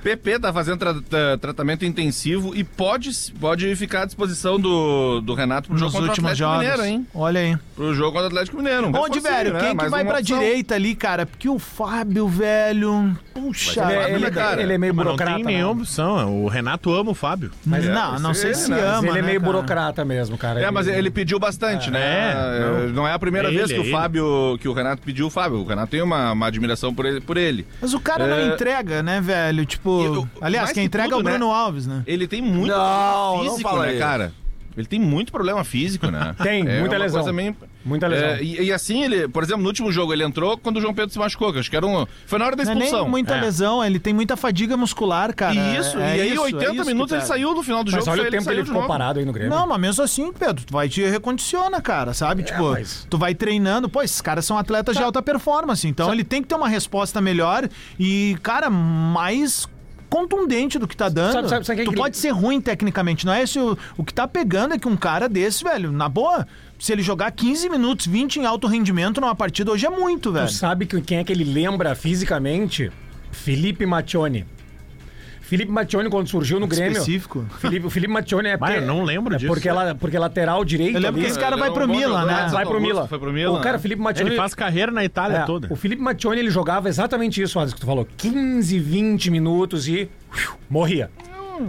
PP tá fazendo tra- tra- tratamento intensivo e pode, pode ficar à disposição do, do Renato pro Nos jogo contra o últimos Atlético jogos. Mineiro, hein? Olha aí. Pro jogo contra o Atlético Mineiro. Um Onde, velho? né? Quem que vai pra opção. direita ali, cara? Porque o Fábio, velho. Puxa Ele, ele- cara. ele é meio Mas não burocrata. tem né? nenhuma opção. O Renato ama o Fábio. Mas É, não, não sei ele, se né? ama. Mas ele é né, meio cara? burocrata mesmo, cara. É, mas ele pediu bastante, né? É, É, não. é a primeira Ele, vez que é o. Fábio, que o Renato pediu o Fábio. O Renato tem uma, uma admiração por ele. Por ele. Mas o cara não É. entrega, né, velho? Tipo, Eu- aliás, quem que entrega tudo, é o Bruno né? Alves, né? Ele tem muito Não, problema não físico, fala né, isso. cara? Ele tem muito problema físico, né? Tem, é muita lesão. Coisa meio... Muita lesão. É, e, e assim, ele, por exemplo, no último jogo ele entrou quando o João Pedro se machucou, que acho que era um. Foi na hora da Não é nem expulsão. muita É. lesão, ele tem muita fadiga muscular, cara. E isso, É e aí isso, 80 é isso que minutos ele saiu no final do Mas jogo. olha foi o tempo ele de ficou parado aí no Grêmio. Não, mas mesmo assim, Pedro, tu vai te recondiciona, cara, sabe? tipo, mas- tu vai treinando. Pô, esses caras são atletas de alta performance, então ele tem que ter uma resposta melhor e, cara, mais contundente do que tá dando. Sabe- sabe- sabe quem tu que- pode ser ruim tecnicamente, não é esse o, o que tá pegando é que um cara desse, velho, na boa, se ele jogar 15 minutos, 20 em alto rendimento numa partida hoje é muito, velho. Tu sabe que quem é que ele lembra fisicamente? Felipe Maccioni. Felipe Maccioni, quando surgiu no Grêmio. Específico. Felipe, o Felipe Maccioni é. Mas eu não lembro é disso. Porque, ela, porque lateral direito. Eu lembro ali- que esse cara vai é um pro bom Milan, né? Vai pro Milan. Foi pro Milan. O cara, né? Felipe Maccioni. Ele faz carreira na Itália É, toda. O Felipe Maccioni, ele jogava exatamente isso, Alisson, que tu falou. 15, 20 minutos e uiu, morria.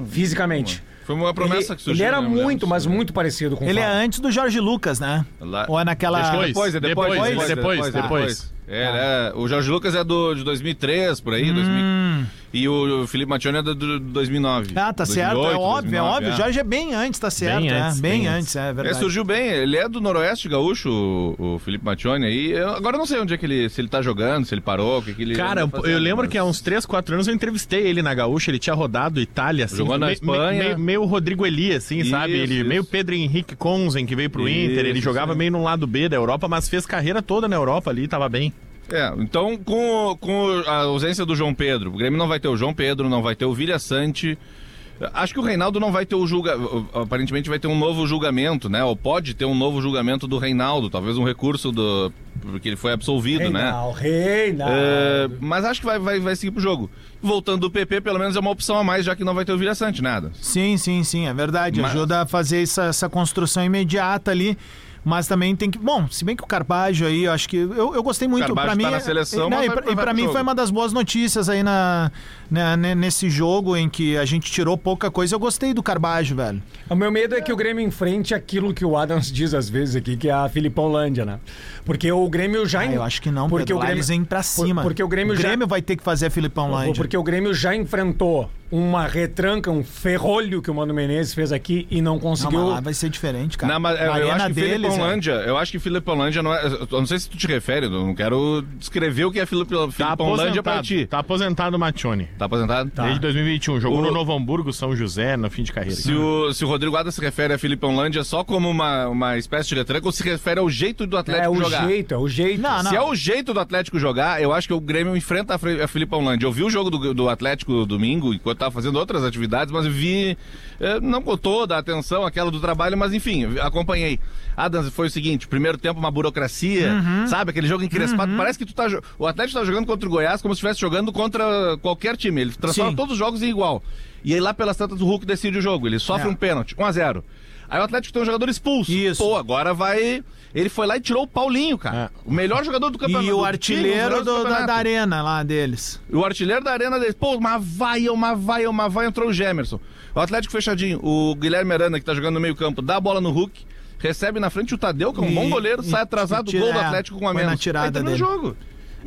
Fisicamente. Foi uma promessa ele, que surgiu. ele era né, muito, mas muito parecido com o Ele é antes do Jorge Lucas, né? Lá- Ou é naquela. Depois. Depois, é depois. Depois, depois, depois, depois, depois. É, ele é- o Jorge Lucas é do, de 2003, por aí, 2000, e o Felipe Matione é do, do 2009. Ah, tá certo, é 2008, óbvio, é 2009, óbvio. Jorge é bem antes, tá certo. Bem é, antes, bem, bem antes, é Ele verdade. surgiu bem, ele é do Noroeste Gaúcho, o, o Felipe Matione aí. Eu- agora eu não sei onde é que ele, se ele tá jogando, se ele parou, o que, que ele. Cara, fazendo, eu lembro mas- que há uns 3, 4 anos eu entrevistei ele na Gaúcha, ele tinha rodado Itália, assim. Jogou na me- Espanha. Meio, meio Rodrigo Elias, assim, Isso, sabe? Ele isso. meio Pedro Henrique Conzen, que veio pro Inter, ele Isso, jogava sim. meio no lado B da Europa, mas fez carreira toda na Europa ali, tava bem. É, então com, com a ausência do João Pedro, o Grêmio não vai ter o João Pedro, não vai ter o Vilha Sante. Acho que o Reinaldo não vai ter o julgamento. Aparentemente vai ter um novo julgamento, né? Ou pode ter um novo julgamento do Reinaldo, talvez um recurso do. Porque ele foi absolvido, né? Reinaldo, Reinaldo. É, mas acho que vai, vai, vai seguir pro jogo. Voltando do PP, pelo menos é uma opção a mais, já que não vai ter o Vilha Sante, nada. Sim, sim, sim, é verdade. Mas- Ajuda a fazer essa, essa construção imediata ali. Mas também tem que. Bom, se bem que o Carpágio aí, eu acho que. Eu, eu gostei muito. Carpágio Pra mim, tá na seleção, e, mas e pro mim jogo. foi uma das boas notícias aí na, na- ne- nesse jogo em que a gente tirou pouca coisa. Eu gostei do Carpágio, velho. O meu medo é que o Grêmio enfrente aquilo que o Adams diz às vezes aqui, que é a Filipãolândia, né? Porque o Grêmio já. Ah, eu acho que não, porque Pedro. o Grêmio vêm pra cima. porque o Grêmio já- vai ter que fazer a Filipão Lândia. Porque o Grêmio já enfrentou uma retranca, um ferrolho que o Mano Menezes fez aqui e não Não, conseguiu. mas lá vai ser diferente, cara. Não, mas Na eu arena acho que deles, Felipe é. Eu acho que Felipe Lândia não é. Eu não sei se tu te refere, eu não quero descrever o que é Felipe Tá pra ti. tá aposentado o Matione. Tá aposentado? Desde 2021, jogou O- no Novo Hamburgo, São José, no fim de carreira. Se o, se o Rodrigo Ada se refere a Felipe Lândia só como uma, uma espécie de retranca ou se refere ao jeito do é Atlético o jogar? jeito, é o jeito. Não, não. Se é o jeito do Atlético jogar, eu acho que o Grêmio enfrenta a, Fre- a Felipe Lândia. Eu vi o jogo do, do Atlético domingo, enquanto tava fazendo outras atividades, mas vi. eh, não com toda a atenção, aquela do trabalho, mas enfim, acompanhei. Adams, foi o seguinte: primeiro tempo, uma burocracia, Uhum. sabe? Aquele jogo encrespado. Parece que tu tá. O Atlético tá jogando contra o Goiás como se estivesse jogando contra qualquer time. Ele transforma Sim. todos os jogos em igual. E aí lá pelas tantas o Hulk decide o jogo. Ele sofre É. um pênalti, 1 a 0 Aí o Atlético tem um jogador expulso. Isso. Pô, agora vai. Ele foi lá e tirou o Paulinho, cara. O melhor jogador do campeonato. E o do artilheiro time, melhores do- da, da arena lá deles. O artilheiro da arena deles. Pô, uma vaia, uma vaia, uma vaia. Entrou o Gemerson. O Atlético fechadinho. O Guilherme Arana, que tá jogando no meio campo, dá a bola no Hulk. Recebe na frente o Tadeu, que é um E- bom goleiro, e- sai atrasado, e gol do tira- Atlético com a foi na menos. tirada aí termina dele. o jogo.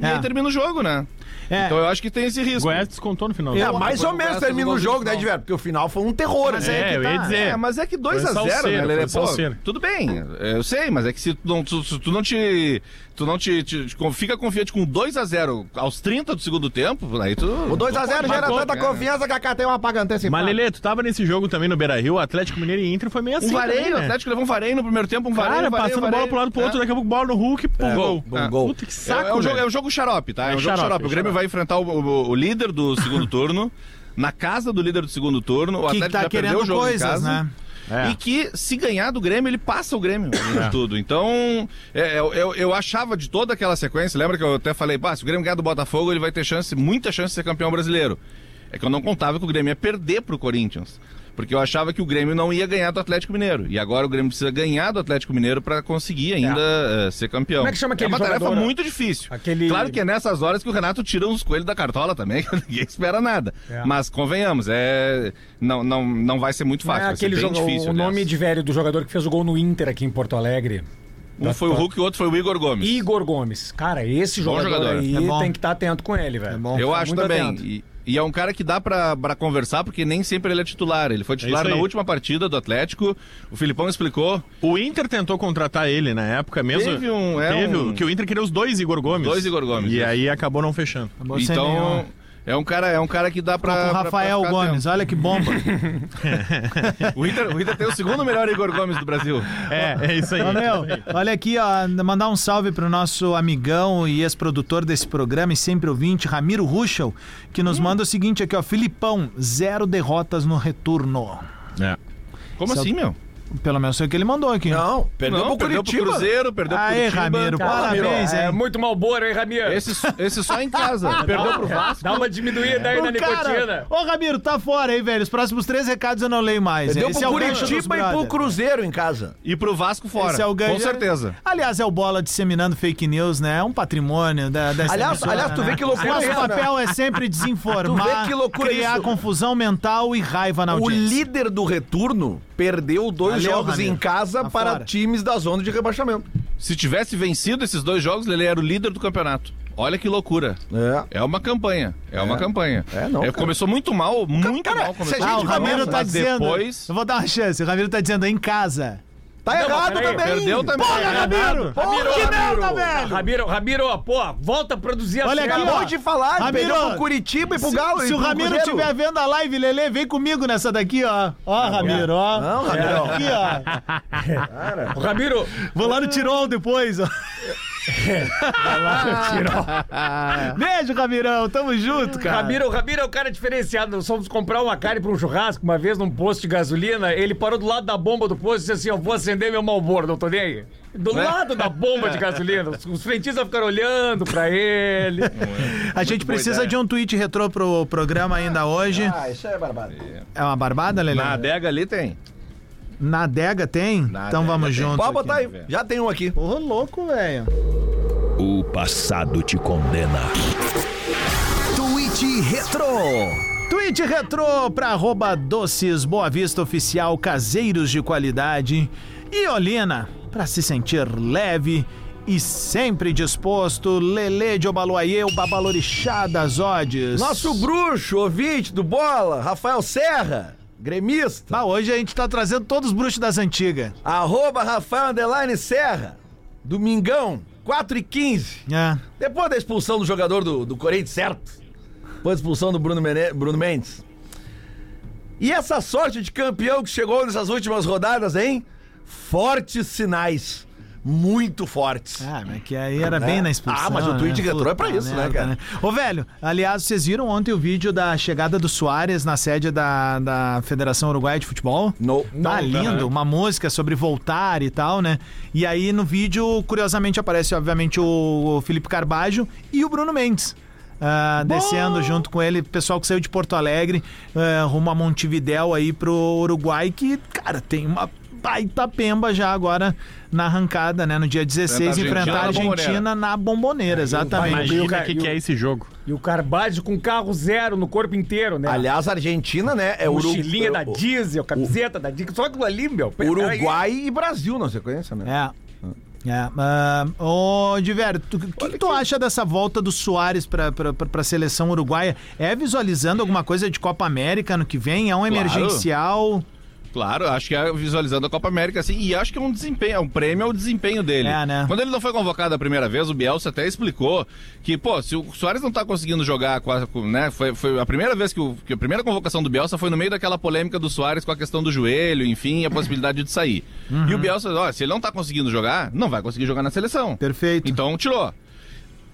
E É. aí termina o jogo, né? É. Então eu acho que tem esse risco. Goiás descontou no final. É, mais ou o menos termina o o jogo, né, do Diver? Porque o final foi um terror, Mas né? é que É, eu ia tá. dizer. É, mas é que 2 Foi a 0 salseiro, né, Lelê? Pô, tudo bem, eu sei, mas é que se tu não, tu, tu- não te. Tu não te, te- te- fica confiante com 2 a 0 aos 30 do segundo tempo, aí tu. O 2x0 gera tanta cara, confiança que a cara tem uma paga antecipada. Mas, Lelê, tu tava nesse jogo também no Beira Rio, Atlético Mineiro e Inter foi meio assim. Um vareio, também, o né? Atlético levou um vareio no primeiro tempo, um vareio, Cara, um vareio, passando um vareio. bola pro lado pro outro, É. daqui a pouco bola no Hulk, pum, gol. gol, É. gol. Puta que É, saco, é, um jogo, é um jogo xarope, tá? É, É um jogo xarope. O é Grêmio xarope. Vai enfrentar o, o- o líder do segundo turno, na casa do líder do segundo turno. O Que Atlético tá já perdeu querendo o jogo em coisas, casa. né? É. E que, se ganhar do Grêmio, ele passa o Grêmio em tudo. Então, é, eu, eu, eu achava de toda aquela sequência, lembra que eu até falei, se o Grêmio ganhar do Botafogo, ele vai ter chance, muita chance de ser campeão brasileiro. É que eu não contava que o Grêmio ia perder pro Corinthians. Porque eu achava que o Grêmio não ia ganhar do Atlético Mineiro. E agora o Grêmio precisa ganhar do Atlético Mineiro para conseguir ainda eh, ser campeão. Como é que chama aquele uma tarefa jogador, muito difícil. aquele- Claro que é nessas horas que o Renato tira uns coelhos da cartola também, que ninguém espera nada. É. Mas convenhamos, é não, não, não vai ser muito Não fácil. é vai ser aquele bem jogo, difícil, o nome aliás. de velho do jogador que fez o gol no Inter aqui em Porto Alegre. Um foi o Hulk e o outro foi o Igor Gomes. Igor Gomes. Cara, esse jogador, jogador. aí É tem que estar atento com ele, velho. É bom. Eu Fica acho também. E, é um cara que dá pra, pra conversar, porque nem sempre ele é titular. Ele foi titular isso na última partida do Atlético. O Filipão explicou. O Inter tentou contratar ele na época mesmo. Teve um- é teve um- que o Inter queria os dois Igor Gomes. Dois Igor Gomes, E isso. aí acabou não fechando. Acabou. Então, é um cara, é um cara que dá pra. Com o pra- pra Rafael ficar Gomes, olha que bomba. O Inter, o Inter tem o segundo melhor Igor Gomes do Brasil. É, é isso aí. Ô, meu, olha aqui, ó, mandar um salve pro nosso amigão e ex-produtor desse programa e sempre ouvinte, Ramiro Ruschel, que nos manda o seguinte aqui, ó, Filipão, zero derrotas no retorno. É. Como Esse é o- assim, meu? Pelo menos foi o que ele mandou aqui. Não, perdeu Não, pro perdeu pro Curitiba. Cruzeiro, perdeu pro Aê, Curitiba. Ramiro, Calma, parabéns, Ramiro. É hein? muito mal boa, hein, Ramiro? Esse, esse só em casa. perdeu pro Vasco. Dá uma diminuída aí na nicotina. ô Ramiro, tá fora aí, velho. Os próximos três recados eu não leio mais. Perdeu Esse pro é o Curitiba e pro. Cruzeiro em casa. E pro Vasco fora. Esse é o ganho. Com certeza. Aliás, é o Bola disseminando fake news, né? É um patrimônio da, dessa Aliás- emissora, aliás, tu vê né? que loucura Nosso é essa, né? papel é sempre desinformar, Tu vê que loucura criar isso. confusão mental e raiva na O audiência. líder do retorno perdeu dois Valeu, jogos Ramiro. em casa Tá para fora. times da zona de rebaixamento. Se tivesse vencido esses dois jogos, ele era o líder do campeonato. Olha que loucura. É. É uma campanha. É, uma campanha. É, não, cara. começou muito mal, muito cara, mal. se Começou a Ah, o gente Ramiro tá dizendo. depois- Eu vou dar uma chance. O Ramiro tá dizendo em casa. Tá errado peraí, também. Perdeu também. Porra, É, Ramiro! Porra, que Ramiro! merda, velho! Ramiro, Ramiro, pô, volta a produzir a Olha aqui, ó. de falar, Ramiro, perdeu pro Curitiba e pro Se, Galo. se o Ramiro estiver vendo a live, Lelê, vem comigo nessa daqui, ó. Ó, Ramiro, ó. Não, Ramiro. Aqui, ó. O Ramiro, Vou lá no Tirol depois, ó. Beijo, Ramirão. Tamo junto, cara. Ramiro, Ramiro é o cara diferenciado. Nós fomos comprar uma carne pra um churrasco uma vez num posto de gasolina. Ele parou do lado da bomba do posto e disse assim: Eu vou acender meu malboro, não tô nem aí. Do lado da bomba de gasolina. Os, os frentistas ficaram olhando pra ele. A gente precisa ideia. de um tweet retrô pro programa ainda hoje. Ah, isso é barbado. É uma barbada, Lelê? Na adega ali tem. Na adega tem? Na então adega vamos tem. juntos. Pode aqui. botar aí. Já tem um aqui. Ô, louco, velho. O passado te condena. Tweet Retro. Tweet retrô pra arroba Doces Boa Vista Oficial Caseiros de Qualidade. E Olina, pra se sentir leve e sempre disposto, Lele de Obaloaiê, o babalorixá das odes. Nosso bruxo, ouvinte do Bola, Rafael Serra, gremista. Ah, hoje a gente tá trazendo todos os bruxos das antigas. Arroba Rafael Underline Serra, Domingão, 4 e 15. É. Depois da expulsão do jogador do, do Corinthians, certo? Depois da expulsão do Bruno, Mene- Bruno Mendes. E essa sorte de campeão que chegou nessas últimas rodadas, hein? Fortes sinais. Muito fortes. Ah, mas que aí era bem na expulsão. Ah, mas o tweet né? é pra isso, né, merda, cara? Ô, velho, aliás, vocês viram ontem o vídeo da chegada do Soares na sede da, da Federação Uruguaia de Futebol? No. Tá lindo, uma música sobre voltar e tal, né? E aí no vídeo, curiosamente, aparece, obviamente, o, Felipe Carbajo e o Bruno Mendes. ah, descendo junto com ele, pessoal que saiu de Porto Alegre, ah, rumo a Montevidéu aí pro Uruguai, que, cara, tem uma baita pemba já agora na arrancada, né? No dia 16, Enfrenta a enfrentar a Argentina na Argentina na bomboneira, exatamente. Imagina o que, que é esse jogo. E o Carvalho com carro zero no corpo inteiro, né? Aliás, a Argentina, né? É Uru- Mochilinha da o- diesel, camiseta da diesel. Só aquilo ali, meu. Uruguai e Brasil na sequência, né? É. É, ah, ô, Diver, o que, que tu acha dessa volta do Soares pra, pra, pra, pra seleção uruguaia? É visualizando alguma coisa de Copa América ano que vem? É um emergencial? Claro, acho que é visualizando a Copa América, assim, e acho que é um desempenho, é um prêmio ao desempenho dele. É, né? Quando ele não foi convocado a primeira vez, o Bielsa até explicou que, pô, se o Soares não tá conseguindo jogar, né, foi, foi a primeira vez que, o- que a primeira convocação do Bielsa foi no meio daquela polêmica do Soares com a questão do joelho, enfim, a possibilidade de sair. E o Bielsa, ó, se ele não tá conseguindo jogar, não vai conseguir jogar na seleção. Perfeito. Então tirou.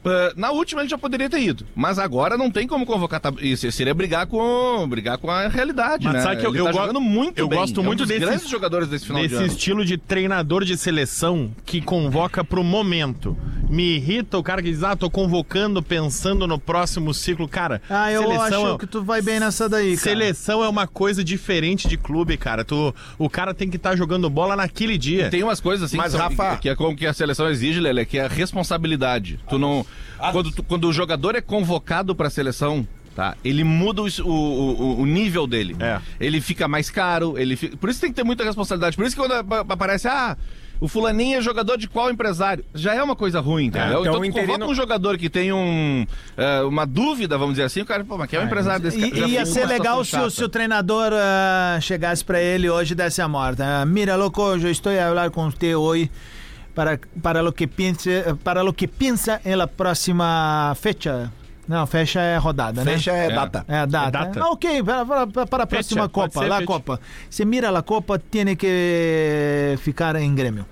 Ah, na última ele já poderia ter ido, mas agora não tem como convocar. Isso seria brigar com brigar com a realidade, Mas né? sabe que eu- ele eu tá go- jogando muito eu bem. gosto É um muito dos desse- grandes jogadores desse final de Desse ano. estilo de treinador de seleção que convoca pro momento. Me irrita o cara que diz, ah, tô convocando pensando no próximo ciclo. Cara, Ah, eu seleção acho é- que tu vai bem nessa daí, cara. Seleção é uma coisa diferente de clube, cara. Tu, o cara tem que estar jogando bola naquele dia. Tem umas coisas assim Mas, que, Rafa- que é como que a seleção exige, Lele, que é a responsabilidade. Tu não. Quando, tu- quando o jogador é convocado pra seleção. Tá, ele muda o, o, o- nível dele. É. Ele fica mais caro, ele fica... Por isso tem que ter muita responsabilidade. Por isso que quando apa- aparece, ah, o fulaninho é jogador de qual empresário? Já é uma coisa ruim, entendeu? então então o tu interino- convoca um jogador que tem um, é, uma dúvida, vamos dizer assim, o cara, pô, mas quem é o empresário desse E, cara? Já ia ser uma legal se, o- se o treinador ah, chegasse pra ele hoje e desse a morta. Ah, Mira, loco, eu estou a falar com você hoje para, para lo que piensa, para lo que piensa en la próxima fecha. Não, fecha é rodada, né? Fecha é, É. data. É a data. É data. Ah, ok, para, para, para a próxima pode Copa, ser lá fecha. Copa. Se mira a Copa, tem que ficar em Grêmio.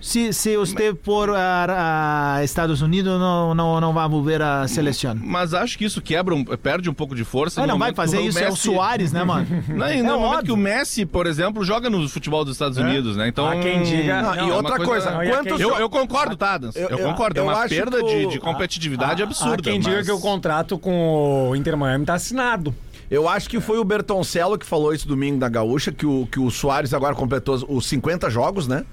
Se, se você for a, a Estados Unidos, não, não, não vai ver a seleção. Mas acho que isso quebra, um- perde um pouco de força. Ah, não vai fazer isso, é o Messi- Soares, né, mano? Não, e É no momento óbvio. que o Messi, por exemplo, joga no futebol dos Estados Unidos, né? Então. Há quem diga- Não, é e outra coisa, não, e quantos Eu, eu concordo, tá, Adams? Eu, Eu- eu- concordo. É uma perda que de, de competitividade absurda. Há quem diga mas- que o contrato com o Inter Miami tá assinado. Eu acho que foi o Bertoncello que falou isso domingo na Gaúcha, que o, que o Soares agora completou os 50 jogos, né?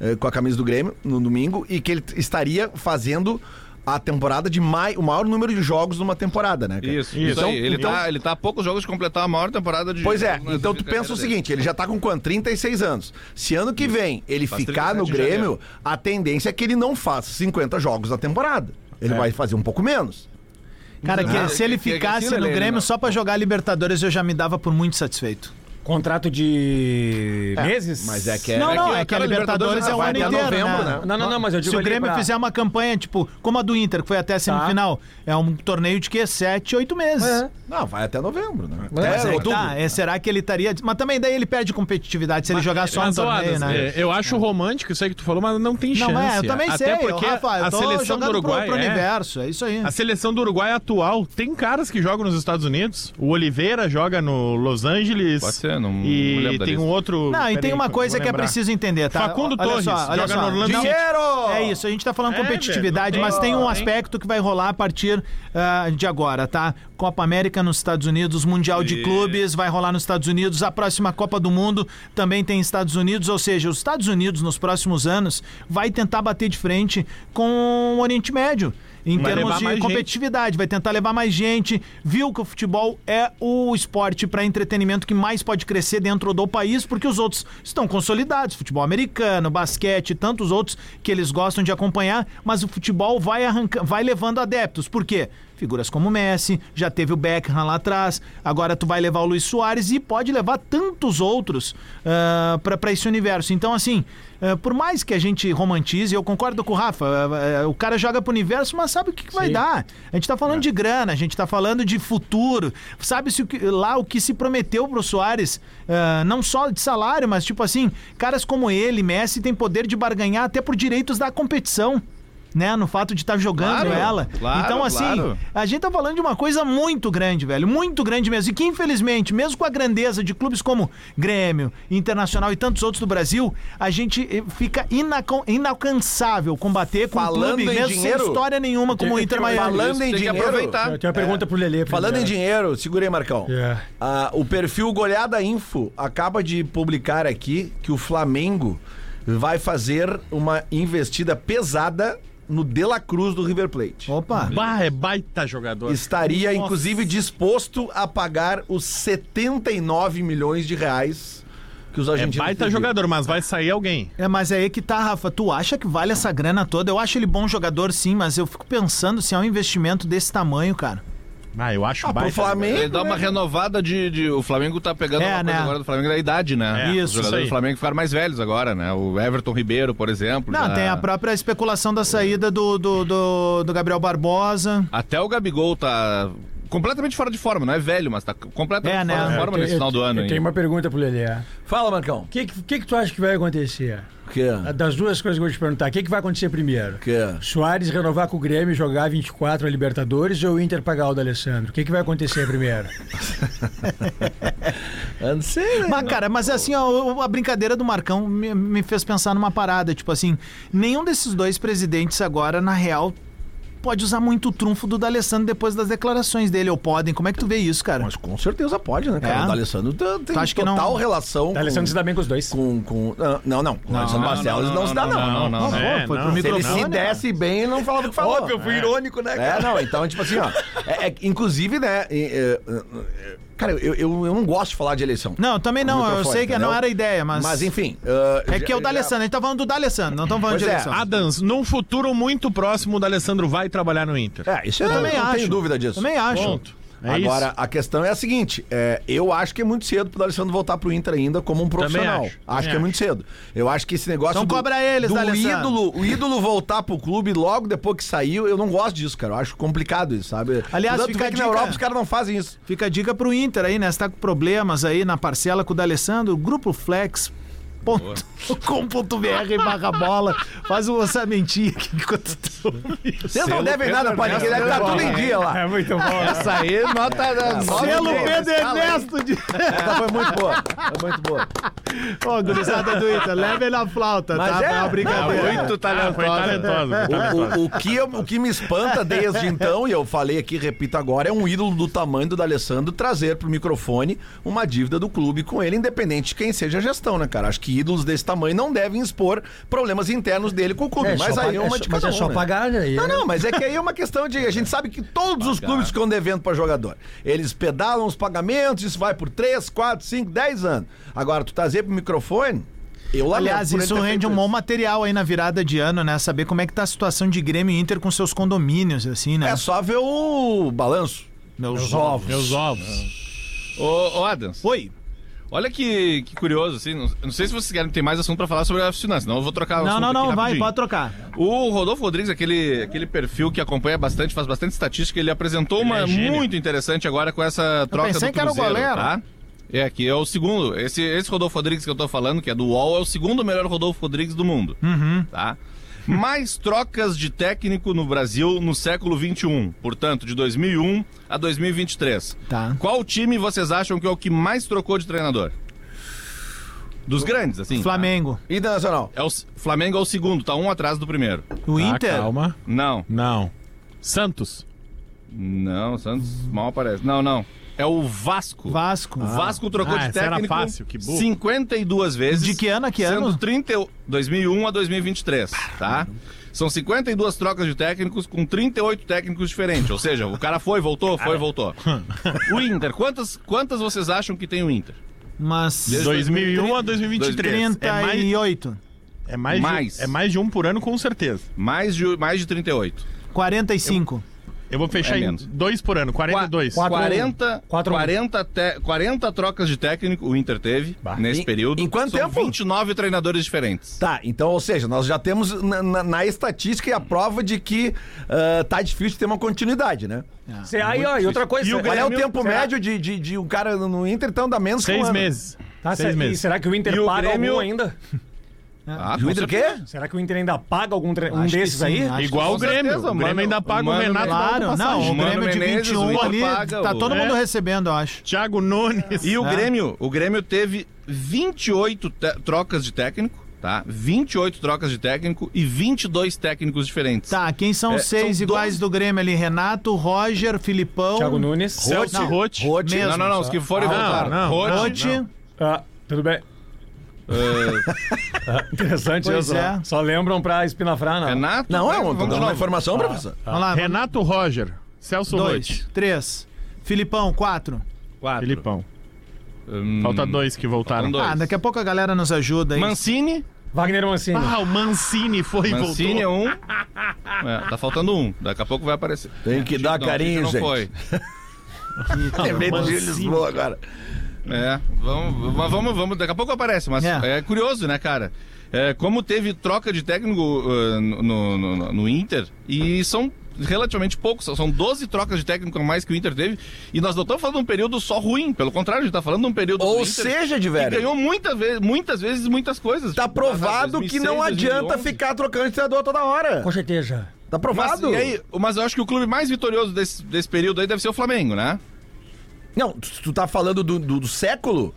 Eh, Com a camisa do Grêmio no domingo, e que ele estaria fazendo a temporada de mai, o maior número de jogos numa temporada, né? cara? Isso, isso Então- aí. Ele, então- tá, ele tá a poucos jogos de completar a maior temporada de. Pois é, então tu pensa o dele. seguinte, ele já tá com quanto? 36 anos. Se ano que vem ele Faz ficar no 37 em Grêmio, a tendência é que ele não faça 50 jogos na temporada. Ele vai fazer um pouco menos. Cara, que Ah, se ele que- ficasse no Grêmio não. só pra jogar Libertadores, eu já me dava por muito satisfeito. Contrato de meses? Mas é que é. não, não, que é que a Libertadores Libertadores é o ano inteiro, novembro, né? né? Não, não, não, mas eu digo Se o Grêmio pra- fizer uma campanha, tipo, como a do Inter, que foi até a semifinal, é um torneio de que? Sete, oito meses. É. Não, vai até novembro, né? Mas Até é tá, é, será que ele estaria. Mas também daí ele perde competitividade se ele jogar só no Mas, ó, torneio, né? é, eu acho romântico isso aí que tu falou, mas não tem Não, chance. é, eu também Até sei, porque Rafa, eu a tô seleção do Uruguai pro, pro é- universo, é isso aí. A seleção do Uruguai atual tem caras que jogam nos Estados Unidos. O Oliveira joga no Los Angeles. Pode ser, não- não E tem um outro. Não, e tem uma coisa que é preciso entender, tá? Facundo olha Torres, só, olha joga só. no Orlando. Dinheiro! É isso, a gente tá falando É, competitividade, velho, mas tem- tem um aspecto que vai rolar a partir ah, de agora, tá? Copa América nos Estados Unidos, Mundial de Clubes vai rolar nos Estados Unidos, a próxima Copa do Mundo também tem Estados Unidos, ou seja, os Estados Unidos nos próximos anos vai tentar bater de frente com o Oriente Médio. Em Vai termos de mais gente. competitividade, vai tentar levar mais gente. Viu que o futebol é o esporte para entretenimento que mais pode crescer dentro do país, porque os outros estão consolidados. Futebol americano, basquete tantos outros que eles gostam de acompanhar, mas o futebol vai, arranca... vai levando adeptos. Por quê? Figuras como Messi, já teve o Beckham lá atrás, agora tu vai levar o Luiz Soares e pode levar tantos outros ah, para esse universo. Então, assim, ah, por mais que a gente romantize, eu concordo com o Rafa, ah, ah, o cara joga pro universo, mas sabe o que, que vai dar? A gente tá falando de grana, a gente tá falando de futuro, sabe-se lá o que se prometeu pro Soares, não só de salário, mas tipo assim, caras como ele, Messi, têm poder de barganhar até por direitos da competição. Né, no fato de estar jogando Claro, ela. claro, então, assim, claro. a gente tá falando de uma coisa muito grande, velho. Muito grande mesmo. E que, infelizmente, mesmo com a grandeza de clubes como Grêmio, Internacional e tantos outros do Brasil, a gente eh, fica inalcançável combater com Falando um clube em mesmo dinheiro, sem história nenhuma como o Inter Miami. Falando em Tem que dinheiro. aproveitar. Eu tenho uma pergunta pro Lelê. Falando em dinheiro, segura aí, Marcão. É. Ah, o perfil Goleada Info acaba de publicar aqui que o Flamengo vai fazer uma investida pesada no De La Cruz do River Plate. Opa! Bah, é baita jogador. Estaria, Nossa. inclusive, disposto a pagar os 79 milhões de reais que os É argentinos baita pediram. jogador, mas vai sair alguém. É, mas é aí que tá, Rafa. Tu acha que vale essa grana toda? Eu acho ele bom jogador, sim, mas eu fico pensando se é um investimento desse tamanho, cara. Ah, eu acho Ah, pro baita. Flamengo, Ele dá uma renovada de, de- O Flamengo tá pegando É, uma coisa né? agora do Flamengo da idade, né? É, Os isso, isso jogadores do Flamengo ficaram mais velhos agora, né? O Everton Ribeiro, por exemplo. Não, já- tem a própria especulação da saída do, do, do, do Gabriel Barbosa. Até o Gabigol tá completamente fora de forma, não é velho, mas tá completamente É, né? fora de É, forma Eu nesse final do ano. Eu hein? tenho uma pergunta pro Lelê. Fala, Marcão. O que, que, que tu acha que vai acontecer? O quê? Das duas coisas que eu vou te perguntar, o que, que vai acontecer primeiro? O quê? Soares renovar com o Grêmio e jogar 24 a Libertadores ou o Inter pagar o da Alessandro? O que, que vai acontecer primeiro? Eu não sei, né? Mas, cara, mas assim, ó, a brincadeira do Marcão me, me fez pensar numa parada. Tipo assim, nenhum desses dois presidentes agora, na real, pode usar muito o trunfo do D'Alessandro depois das declarações dele. Ou podem? Como é que tu vê isso, cara? Mas com certeza pode, né, cara? É? O D'Alessandro tá- tem Tu acha que não- total relação O Alessandro se dá bem com os dois. com, com... ah, Não, não. Com o Alessandro Barcelos não, se dá, não. não, não, Pô, É, foi não. pro Se ele microfone. se né? desse bem, ele não falava o que falou. Óbvio, eu fui irônico, né, É, não, então, tipo assim, ó. é- é- inclusive, né, é, é, Cara, eu, eu, eu não gosto de falar de eleição. Não, também não. Eu sei que entendeu? não era a ideia, mas. Mas enfim. ah, É que é o já- D'Alessandro. A gente tá falando do D'Alessandro, não estamos falando Pois de é. eleição. Adams, num futuro muito próximo, o D'Alessandro vai trabalhar no Inter. É, isso Eu eu, também não acho. tenho dúvida disso. Também acho. Ponto. É Agora, isso. a questão é a seguinte: é, eu acho que é muito cedo pro D'Alessandro voltar pro Inter ainda como um profissional. acho, acho também que é muito cedo. Eu acho que esse negócio. Então do, cobra eles, do D'Alessandro. ídolo, o ídolo voltar pro clube logo depois que saiu, eu não gosto disso, cara. Eu acho complicado isso, sabe? Aliás, Tanto fica é a que na Europa os caras não fazem isso. Fica a dica pro Inter aí, né? Você tá com problemas aí na parcela com o D'Alessandro, grupo Flex. Com.br barra bola. Faz um orçamentinho aqui enquanto tu. Vocês não devem nada pra ninguém, deve estar tudo em dia lá. É muito bom. né? Essa aí, nota. nota Selo dez. Pedro Ernesto de. Essa foi muito boa. Foi muito boa. Ô, gurizada do Inter, leve na flauta, Mas tá? é. É uma brincadeira. Muito Ah, talentosa. foi talentoso. foi talentoso. O, o- o que, eu- o que me espanta desde então, e eu falei aqui, repito agora, é um ídolo do tamanho do D'Alessandro trazer pro microfone uma dívida do clube com ele, independente de quem seja a gestão, né, cara? Acho que ídolos desse tamanho não devem expor problemas internos dele com o clube. É, mas aí pagar- é uma é de só- mas cada é só um, né? pagar, né? E Não, é- não, mas é que aí é uma questão de. A gente sabe que todos os clubes ficam devendo para jogador. Eles pedalam os pagamentos, isso vai por 3, 4, 5, 10 anos. Agora, tu trazer pro microfone. Eu lamento Aliás, isso rende um bom material aí na virada de ano, né? Saber como é que tá a situação de Grêmio e Inter com seus condomínios, assim, né? É só ver o balanço. Meus ovos. Meus ovos. Ô, ô, Adams, Oi. Olha que, que curioso, assim. Não, não sei se vocês querem ter mais assunto pra falar sobre a finança, senão eu vou trocar o Não, assunto não, aqui não, vai, rapidinho. pode trocar. O Rodolfo Rodrigues, aquele, aquele perfil que acompanha bastante, faz bastante estatística, ele apresentou uma é gênio. muito interessante agora com essa troca pensei do que era o Cruzeiro, goleiro. tá? É, que é o segundo. Esse, esse Rodolfo Rodrigues que eu tô falando, que é do UOL, é o segundo melhor Rodolfo Rodrigues do mundo. Uhum. Tá? Mais trocas de técnico no Brasil no século XXI, portanto, de 2001 a 2023. Tá. Qual time vocês acham que é o que mais trocou de treinador? Dos grandes, assim. Flamengo. Internacional. É o Flamengo é o segundo, tá um atrás do primeiro. O Ah, Inter. calma. Não, Não. Santos. não, Santos mal aparece. Não, não. É o Vasco. Vasco. O Vasco trocou Ah, de essa era técnico fácil, que burro. 52 vezes. De que ano a que sendo ano? 30, 2001 a 2023, tá? São 52 trocas de técnicos com 38 técnicos diferentes. Ou seja, o cara foi, voltou, foi, voltou. O Inter, quantas, quantas vocês acham que tem o Inter? Mas. Desde 2001 a 2023. É mais, 38. é mais, Mais. De, é mais de um por ano, com certeza. Mais de, mais de 38. 45. Eu vou fechar É em menos. dois por ano, 42. Quatro- 40, Quatro- 40, te- 40 trocas de técnico o Inter teve nesse Em- período. em quanto São tempo? 29 treinadores diferentes. Tá, então, ou seja, nós já temos na, na- na estatística a prova de que ah, tá difícil ter uma continuidade, né? Cê, aí, ó, e outra coisa. E o Qual é o tempo será- médio de, de, de um cara no Inter então dá menos que um Seis ano? meses. Tá, Seis meses. E será que o Inter E o Grêmio- algum ainda? Ah, E o Inter o quê? Será que o Inter ainda paga algum tre- um desses sim, aí? Igual o Grêmio. certeza, o Grêmio Mano- ainda paga o Mano Renato. Claro, não, o Grêmio de Menezes, 21 o ali, paga tá o- todo mundo É. recebendo, eu acho. Thiago Nunes. E o É. Grêmio, o Grêmio teve 28 te- trocas de técnico, tá? 28 trocas de técnico e 22 técnicos diferentes. Tá, quem são É, os seis são iguais 12. do Grêmio ali? Renato, Roger, Filipão. Thiago Nunes. Celso. Rotti. Não, não, não, os que foram e Ah, voltaram. não, Rote, Rote. Ah, tudo bem. Ah, interessante Pois isso. é. Só lembram pra espinafrar, não. Renato. Não, é uma, vamos de uma informação, professor. Vamos lá. Renato Roger. Celso Dois, três. Filipão, quatro. Quatro. Filipão. Hum, Falta dois que voltaram. dois. Ah, daqui a pouco a galera nos ajuda aí. Mancini. Wagner Mancini. Ah, o Mancini foi e Mancini é voltou. um. É, tá faltando um. Daqui a pouco vai aparecer. Tem que dar Não, carinho, não gente. foi. Lembrei Mancini. Lisboa agora. É, vamos, mas vamos, vamos, daqui a pouco aparece, mas É. é, curioso, né, cara? É, como teve troca de técnico uh, no, no- no- no Inter, e são relativamente poucos, são 12 trocas de técnico a mais que o Inter teve, e nós não estamos falando de um período só ruim, pelo contrário, a gente tá falando de um período do Ou seja, de que velho. ganhou muita vez, muitas vezes muitas coisas. Tá Tipo, provado 2006, que não adianta 2011. ficar trocando de treinador toda hora. Com certeza. Tá Mas, provado. e aí, mas eu acho que o clube mais vitorioso desse, desse período aí deve ser o Flamengo, né? Não, tu, tu tá falando do, do, do século?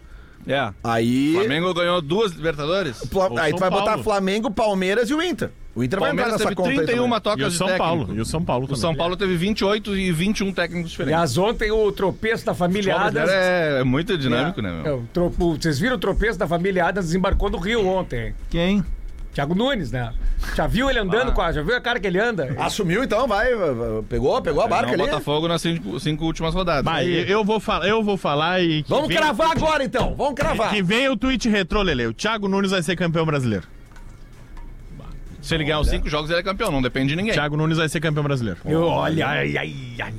É. Aí. O Flamengo ganhou duas Libertadores. Ou Aí São tu vai botar Paulo. Flamengo, Palmeiras e o Inter. O Inter vai entrar Palmeiras nessa teve conta aí 31 também. E o de São técnico. Paulo. E o São Paulo O também. São Paulo teve 28 e 21 técnicos diferentes. Aliás, ontem o tropeço da família O Adams. é, é muito dinâmico, né, É, meu? o tro- o- Vocês viram o tropeço da família Adams desembarcou no Rio ontem. Quem? Thiago Nunes, né? Já viu ele andando com a. Já viu a cara que ele anda? Assumiu então, vai. Pegou, pegou a barca Não, ali. Botafogo nas cinco, cinco últimas rodadas. Vai, eu vou, falar, eu vou falar e. que Vamos vem- cravar agora então, vamos cravar. Que vem o tweet retrô, Lele. O Thiago Nunes vai ser campeão brasileiro. Se ele ganhar os cinco jogos, ele é campeão, não depende de ninguém. Thiago Nunes vai ser campeão brasileiro. Eu, olha, ai, ai, ai.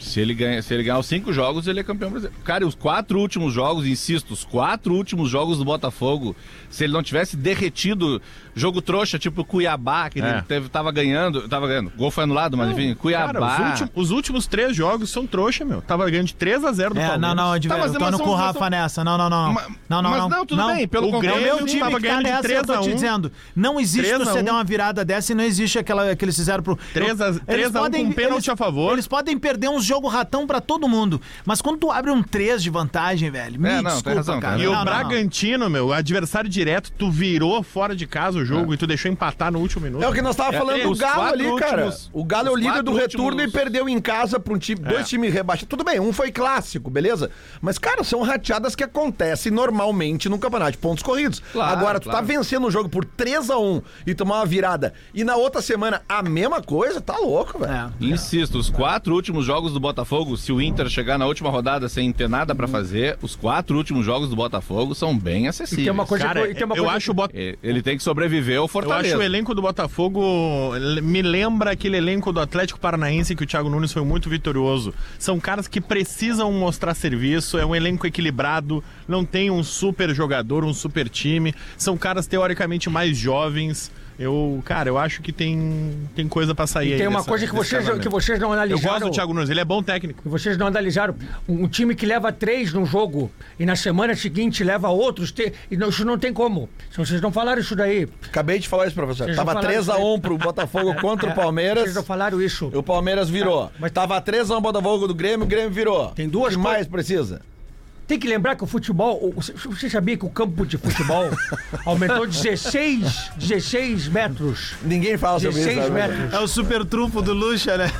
Se ele, ganha, se ele ganhar os cinco jogos, ele é campeão brasileiro. Cara, e os quatro últimos jogos, insisto, os quatro últimos jogos do Botafogo, se ele não tivesse derretido jogo trouxa, tipo Cuiabá, que É. teve, tava ganhando, tava ganhando. Gol foi anulado, mas enfim, Cuiabá. Cara, os, últimos, os últimos três jogos são trouxa, meu. Tava ganhando de 3 a 0 do É, Palmeiras. não, não, Tá, Edver, mas- eu tô mas no com o mas Rafa são- nessa. Não, não, não. Ma- Não, não, mas não. não, tudo bem, pelo O É o Grêmio meu time tava que tá ganhando de nessa, 3 eu tô te 1. dizendo. Não existe 3 tu a você 1. der uma virada dessa e não existe aquela que eles fizeram pro... 3 a- Eles 3 a 1 podem- com pênalti a favor. Eles podem perder uns jogos ratão pra todo mundo. Mas quando tu abre um 3 de vantagem, velho, me É, não, tem desculpa, cara. E o Não, não, não. Bragantino, meu, adversário direto, tu virou fora de casa o jogo e tu deixou empatar no último minuto. É o que nós tava É, falando é, do Galo ali, cara. últimos- O Galo é o líder do retorno últimos- e perdeu em casa pra um time, dois times rebaixados. Tudo bem, um foi clássico, beleza? Mas, cara, são rateadas que acontecem normalmente no campeonato de pontos corridos. Claro, Agora, tu tá claro. vencendo um jogo por 3 a 1 e tomar uma virada, e na outra semana a mesma coisa, tá louco, velho. É. Insisto, os quatro últimos jogos do Botafogo, se o Inter chegar na última rodada sem ter nada pra fazer, os quatro últimos jogos do Botafogo são bem acessíveis. E tem uma coisa Cara, que, tem uma eu coisa acho o Bot- E- Ele tem que sobreviver ao Eu Fortaleza. acho o elenco do Botafogo me lembra aquele elenco do Atlético Paranaense que o Thiago Nunes foi muito vitorioso. São caras que precisam mostrar serviço, é um elenco equilibrado, não tem um super jogador, um super time. São caras teoricamente mais jovens. Eu, cara, eu acho que tem, tem coisa pra sair E aí tem uma dessa- coisa que vocês, que vocês não Eu analisaram. gosto do Thiago Nunes, ele é bom técnico. vocês não analisaram. Um, time que leva três num jogo e na semana seguinte leva outros. te- e não, isso não tem como. Se vocês não falaram isso daí. Acabei de falar isso, professor. Vocês Tava falaram 3 a isso aí. 1 pro Botafogo contra o Vocês Palmeiras. não falaram isso. O Palmeiras virou. Mas- Tava 3 a 1 Botafogo do Grêmio, o Grêmio virou. Tem duas O que mais precisa? Tem que lembrar que o futebol. Você sabia que o campo de futebol aumentou 16, 16 metros? Ninguém fala sobre isso. 16 né? metros. É o super trunfo do Lucha, né?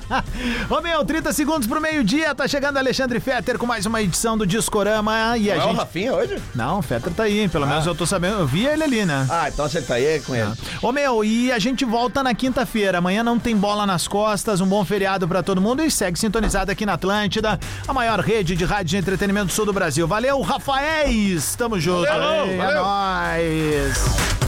Ô meu, 30 segundos pro meio-dia, tá chegando Alexandre Fetter com mais uma edição do Discorama e a Não é o gente... Rafinha hoje? Não, o Fetter tá aí, pelo menos eu tô sabendo, eu vi ele ali, né? Ah, então você tá aí com ele. Ô meu, e a gente volta na quinta-feira. Amanhã não tem bola nas costas. Um bom feriado pra todo mundo e segue sintonizado aqui na Atlântida, a maior rede de rádio de entretenimento do sul do Brasil. Valeu, Rafaéis! Tamo junto. Valeu, É valeu. nóis.